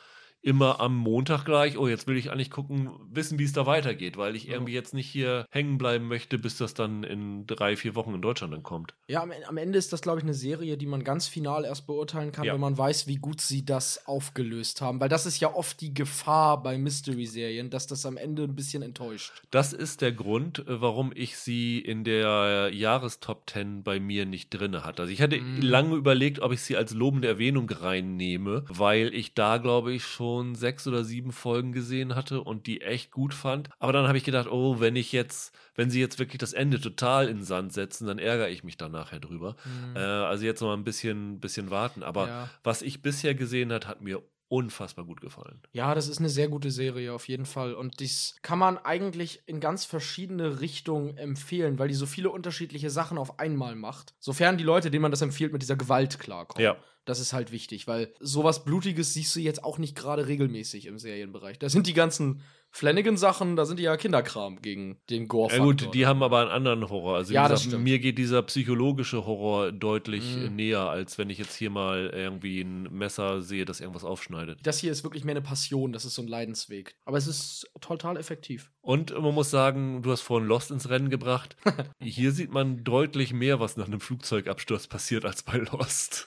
Speaker 1: Immer am Montag gleich, oh, jetzt will ich eigentlich gucken, wissen, wie es da weitergeht, weil ich irgendwie jetzt nicht hier hängen bleiben möchte, bis das dann in drei, vier Wochen in Deutschland dann kommt.
Speaker 2: Ja, am, am Ende ist das, glaube ich, eine Serie, die man ganz final erst beurteilen kann,
Speaker 1: Ja.
Speaker 2: wenn man weiß, wie gut sie das aufgelöst haben. Weil das ist ja oft die Gefahr bei Mystery-Serien, dass das am Ende ein bisschen enttäuscht.
Speaker 1: Das ist der Grund, äh, warum ich sie in der Jahrestop 10 bei mir nicht drinne hatte. Also ich hatte
Speaker 2: Mm.
Speaker 1: lange überlegt, ob ich sie als lobende Erwähnung reinnehme, weil ich da, glaube ich, schon sechs oder sieben Folgen gesehen hatte und die echt gut fand. Aber dann habe ich gedacht, oh, wenn ich jetzt, wenn sie jetzt wirklich das Ende total in den Sand setzen, dann ärgere ich mich dann nachher drüber. Äh, also jetzt noch mal ein bisschen, bisschen warten. Aber
Speaker 2: Ja.
Speaker 1: was ich bisher gesehen hat, hat mir unfassbar gut gefallen.
Speaker 2: Ja, das ist eine sehr gute Serie auf jeden Fall. Und dies kann man eigentlich in ganz verschiedene Richtungen empfehlen, weil die so viele unterschiedliche Sachen auf einmal macht. Sofern die Leute, denen man das empfiehlt, mit dieser Gewalt klarkommen.
Speaker 1: Ja.
Speaker 2: Das ist halt wichtig, weil sowas Blutiges siehst du jetzt auch nicht gerade regelmäßig im Serienbereich. Da sind die ganzen Flanagan-Sachen, da sind die ja Kinderkram gegen den gore
Speaker 1: Ja gut, die haben aber einen anderen Horror. Also
Speaker 2: Ja,
Speaker 1: gesagt, mir geht dieser psychologische Horror deutlich
Speaker 2: Mhm.
Speaker 1: äh, näher, als wenn ich jetzt hier mal irgendwie ein Messer sehe, das irgendwas aufschneidet.
Speaker 2: Das hier ist wirklich mehr eine Passion, das ist so ein Leidensweg. Aber es ist total effektiv.
Speaker 1: Und man muss sagen, du hast vorhin Lost ins Rennen gebracht. hier sieht man deutlich mehr, was nach einem Flugzeugabsturz passiert, als bei Lost.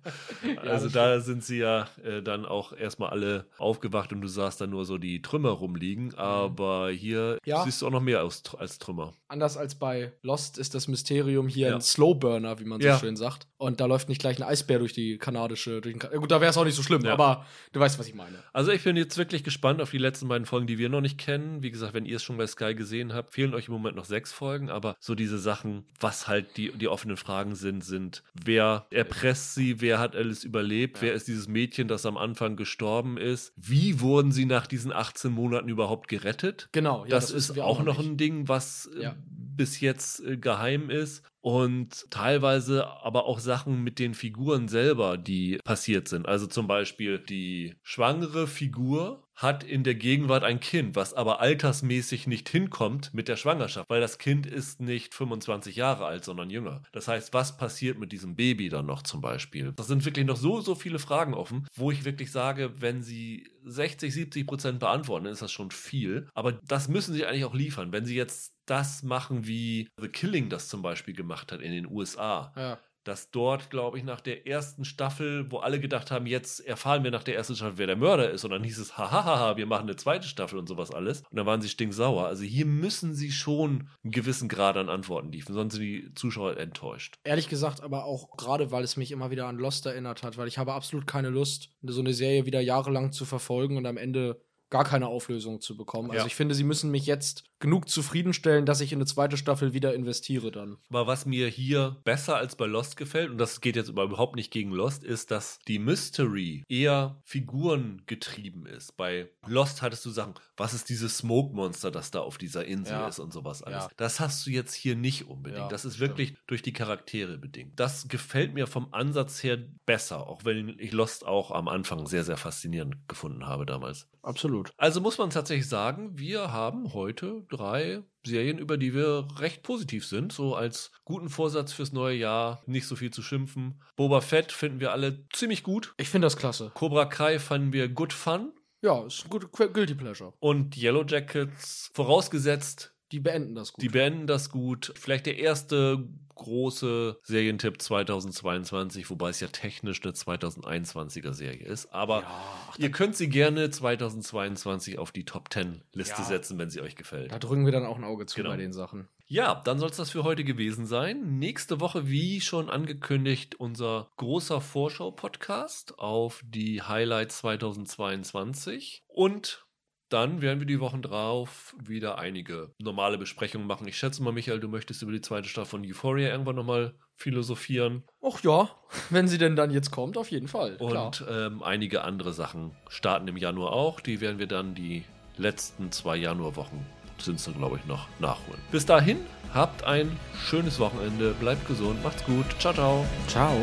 Speaker 1: also
Speaker 2: das
Speaker 1: da sind sie ja äh, dann auch erstmal alle aufgewacht und du sahst dann nur so die Trümmer rumliegen. Aber hier
Speaker 2: Mhm. Ja.
Speaker 1: siehst du auch noch mehr aus, als Trümmer.
Speaker 2: Anders als bei Lost ist das Mysterium hier
Speaker 1: Ja.
Speaker 2: ein Slowburner, wie man so
Speaker 1: Ja.
Speaker 2: schön sagt. Und da läuft nicht gleich ein Eisbär durch die kanadische. Durch den Gut, da wäre es auch nicht so schlimm,
Speaker 1: Ja.
Speaker 2: aber du weißt, was ich meine.
Speaker 1: Also ich bin jetzt wirklich gespannt auf die letzten beiden Folgen, die wir noch nicht kennen. Wie gesagt, wenn ihr es schon bei Sky gesehen habt, fehlen euch im Moment noch sechs Folgen, aber so diese Sachen, was halt die, die offenen Fragen sind, sind, wer erpresst sie, wer hat alles überlebt,
Speaker 2: Ja.
Speaker 1: wer ist dieses Mädchen, das am Anfang gestorben ist, wie wurden sie nach diesen 18 Monaten überhaupt gerettet?
Speaker 2: Genau, ja,
Speaker 1: das,
Speaker 2: wissen
Speaker 1: ist auch noch
Speaker 2: nicht.
Speaker 1: ein Ding, was äh,
Speaker 2: Ja.
Speaker 1: bis jetzt äh, geheim ist. Und teilweise aber auch Sachen mit den Figuren selber, die passiert sind. Also zum Beispiel die schwangere Figur hat in der Gegenwart ein Kind, was aber altersmäßig nicht hinkommt mit der Schwangerschaft, weil das Kind ist nicht 25 Jahre alt, sondern jünger. Das heißt, was passiert mit diesem Baby dann noch zum Beispiel? Das sind wirklich noch so, so viele Fragen offen, wo ich wirklich sage, wenn sie 60, 70 Prozent beantworten, dann ist das schon viel. Aber das müssen sie eigentlich auch liefern. Wenn sie jetzt das machen, wie The Killing das zum Beispiel gemacht hat in den USA,
Speaker 2: Ja.
Speaker 1: Dass dort, glaube ich, nach der ersten Staffel, wo alle gedacht haben, jetzt erfahren wir nach der ersten Staffel, wer der Mörder ist, und dann hieß es, hahaha, wir machen eine zweite Staffel und sowas alles. Und dann waren sie stinksauer. Also hier müssen sie schon einen gewissen Grad an Antworten liefern, sonst sind die Zuschauer enttäuscht.
Speaker 2: Ehrlich gesagt, aber auch gerade, weil es mich immer wieder an Lost erinnert hat, weil ich habe absolut keine Lust, so eine Serie wieder jahrelang zu verfolgen und am Ende gar keine Auflösung zu bekommen. Also
Speaker 1: Ja.
Speaker 2: ich finde, sie müssen mich jetzt genug zufriedenstellen, dass ich in eine zweite Staffel wieder investiere dann.
Speaker 1: Aber was mir hier besser als bei Lost gefällt, und das geht jetzt überhaupt nicht gegen Lost, ist, dass die Mystery eher figurengetrieben ist. Bei Lost hattest du Sachen, was ist dieses Smoke-Monster, das da auf dieser Insel
Speaker 2: Ja.
Speaker 1: ist und sowas alles.
Speaker 2: Ja.
Speaker 1: Das hast du jetzt hier nicht unbedingt.
Speaker 2: Ja,
Speaker 1: das ist
Speaker 2: stimmt.
Speaker 1: wirklich durch die Charaktere bedingt. Das gefällt mir vom Ansatz her besser, auch wenn ich Lost auch am Anfang sehr, sehr faszinierend gefunden habe damals.
Speaker 2: Absolut.
Speaker 1: Also muss man tatsächlich sagen, wir haben heute drei Serien, über die wir recht positiv sind, so als guten Vorsatz fürs neue Jahr, nicht so viel zu schimpfen. Boba Fett finden wir alle ziemlich gut.
Speaker 2: Ich finde das klasse.
Speaker 1: Cobra Kai fanden wir good fun.
Speaker 2: Ja, ist ein gut Qu- Guilty Pleasure.
Speaker 1: Und Yellow Jackets, vorausgesetzt,
Speaker 2: Die beenden das gut.
Speaker 1: die beenden das gut. Vielleicht der erste große Serientipp 2022, wobei es ja technisch eine 2021er Serie ist. Aber
Speaker 2: ja, ach,
Speaker 1: ihr könnt sie gerne 2022 auf die Top 10 Liste
Speaker 2: Ja.
Speaker 1: setzen, wenn sie euch gefällt.
Speaker 2: da drücken wir dann auch ein Auge zu
Speaker 1: Genau.
Speaker 2: bei den Sachen.
Speaker 1: Ja, dann soll es das für heute gewesen sein. Nächste Woche, wie schon angekündigt, unser großer Vorschau-Podcast auf die Highlights 2022. Und dann werden wir die Wochen drauf wieder einige normale Besprechungen machen. Ich schätze mal, Michael, du möchtest über die zweite Staffel von Euphoria irgendwann nochmal philosophieren.
Speaker 2: Ach ja, wenn sie denn dann jetzt kommt, auf jeden Fall. Klar.
Speaker 1: Und ähm, einige andere Sachen starten im Januar auch. Die werden wir dann die letzten zwei Januarwochen sind es, glaube ich, noch nachholen. Bis dahin, habt ein schönes Wochenende, bleibt gesund, macht's gut, ciao, ciao.
Speaker 2: Ciao.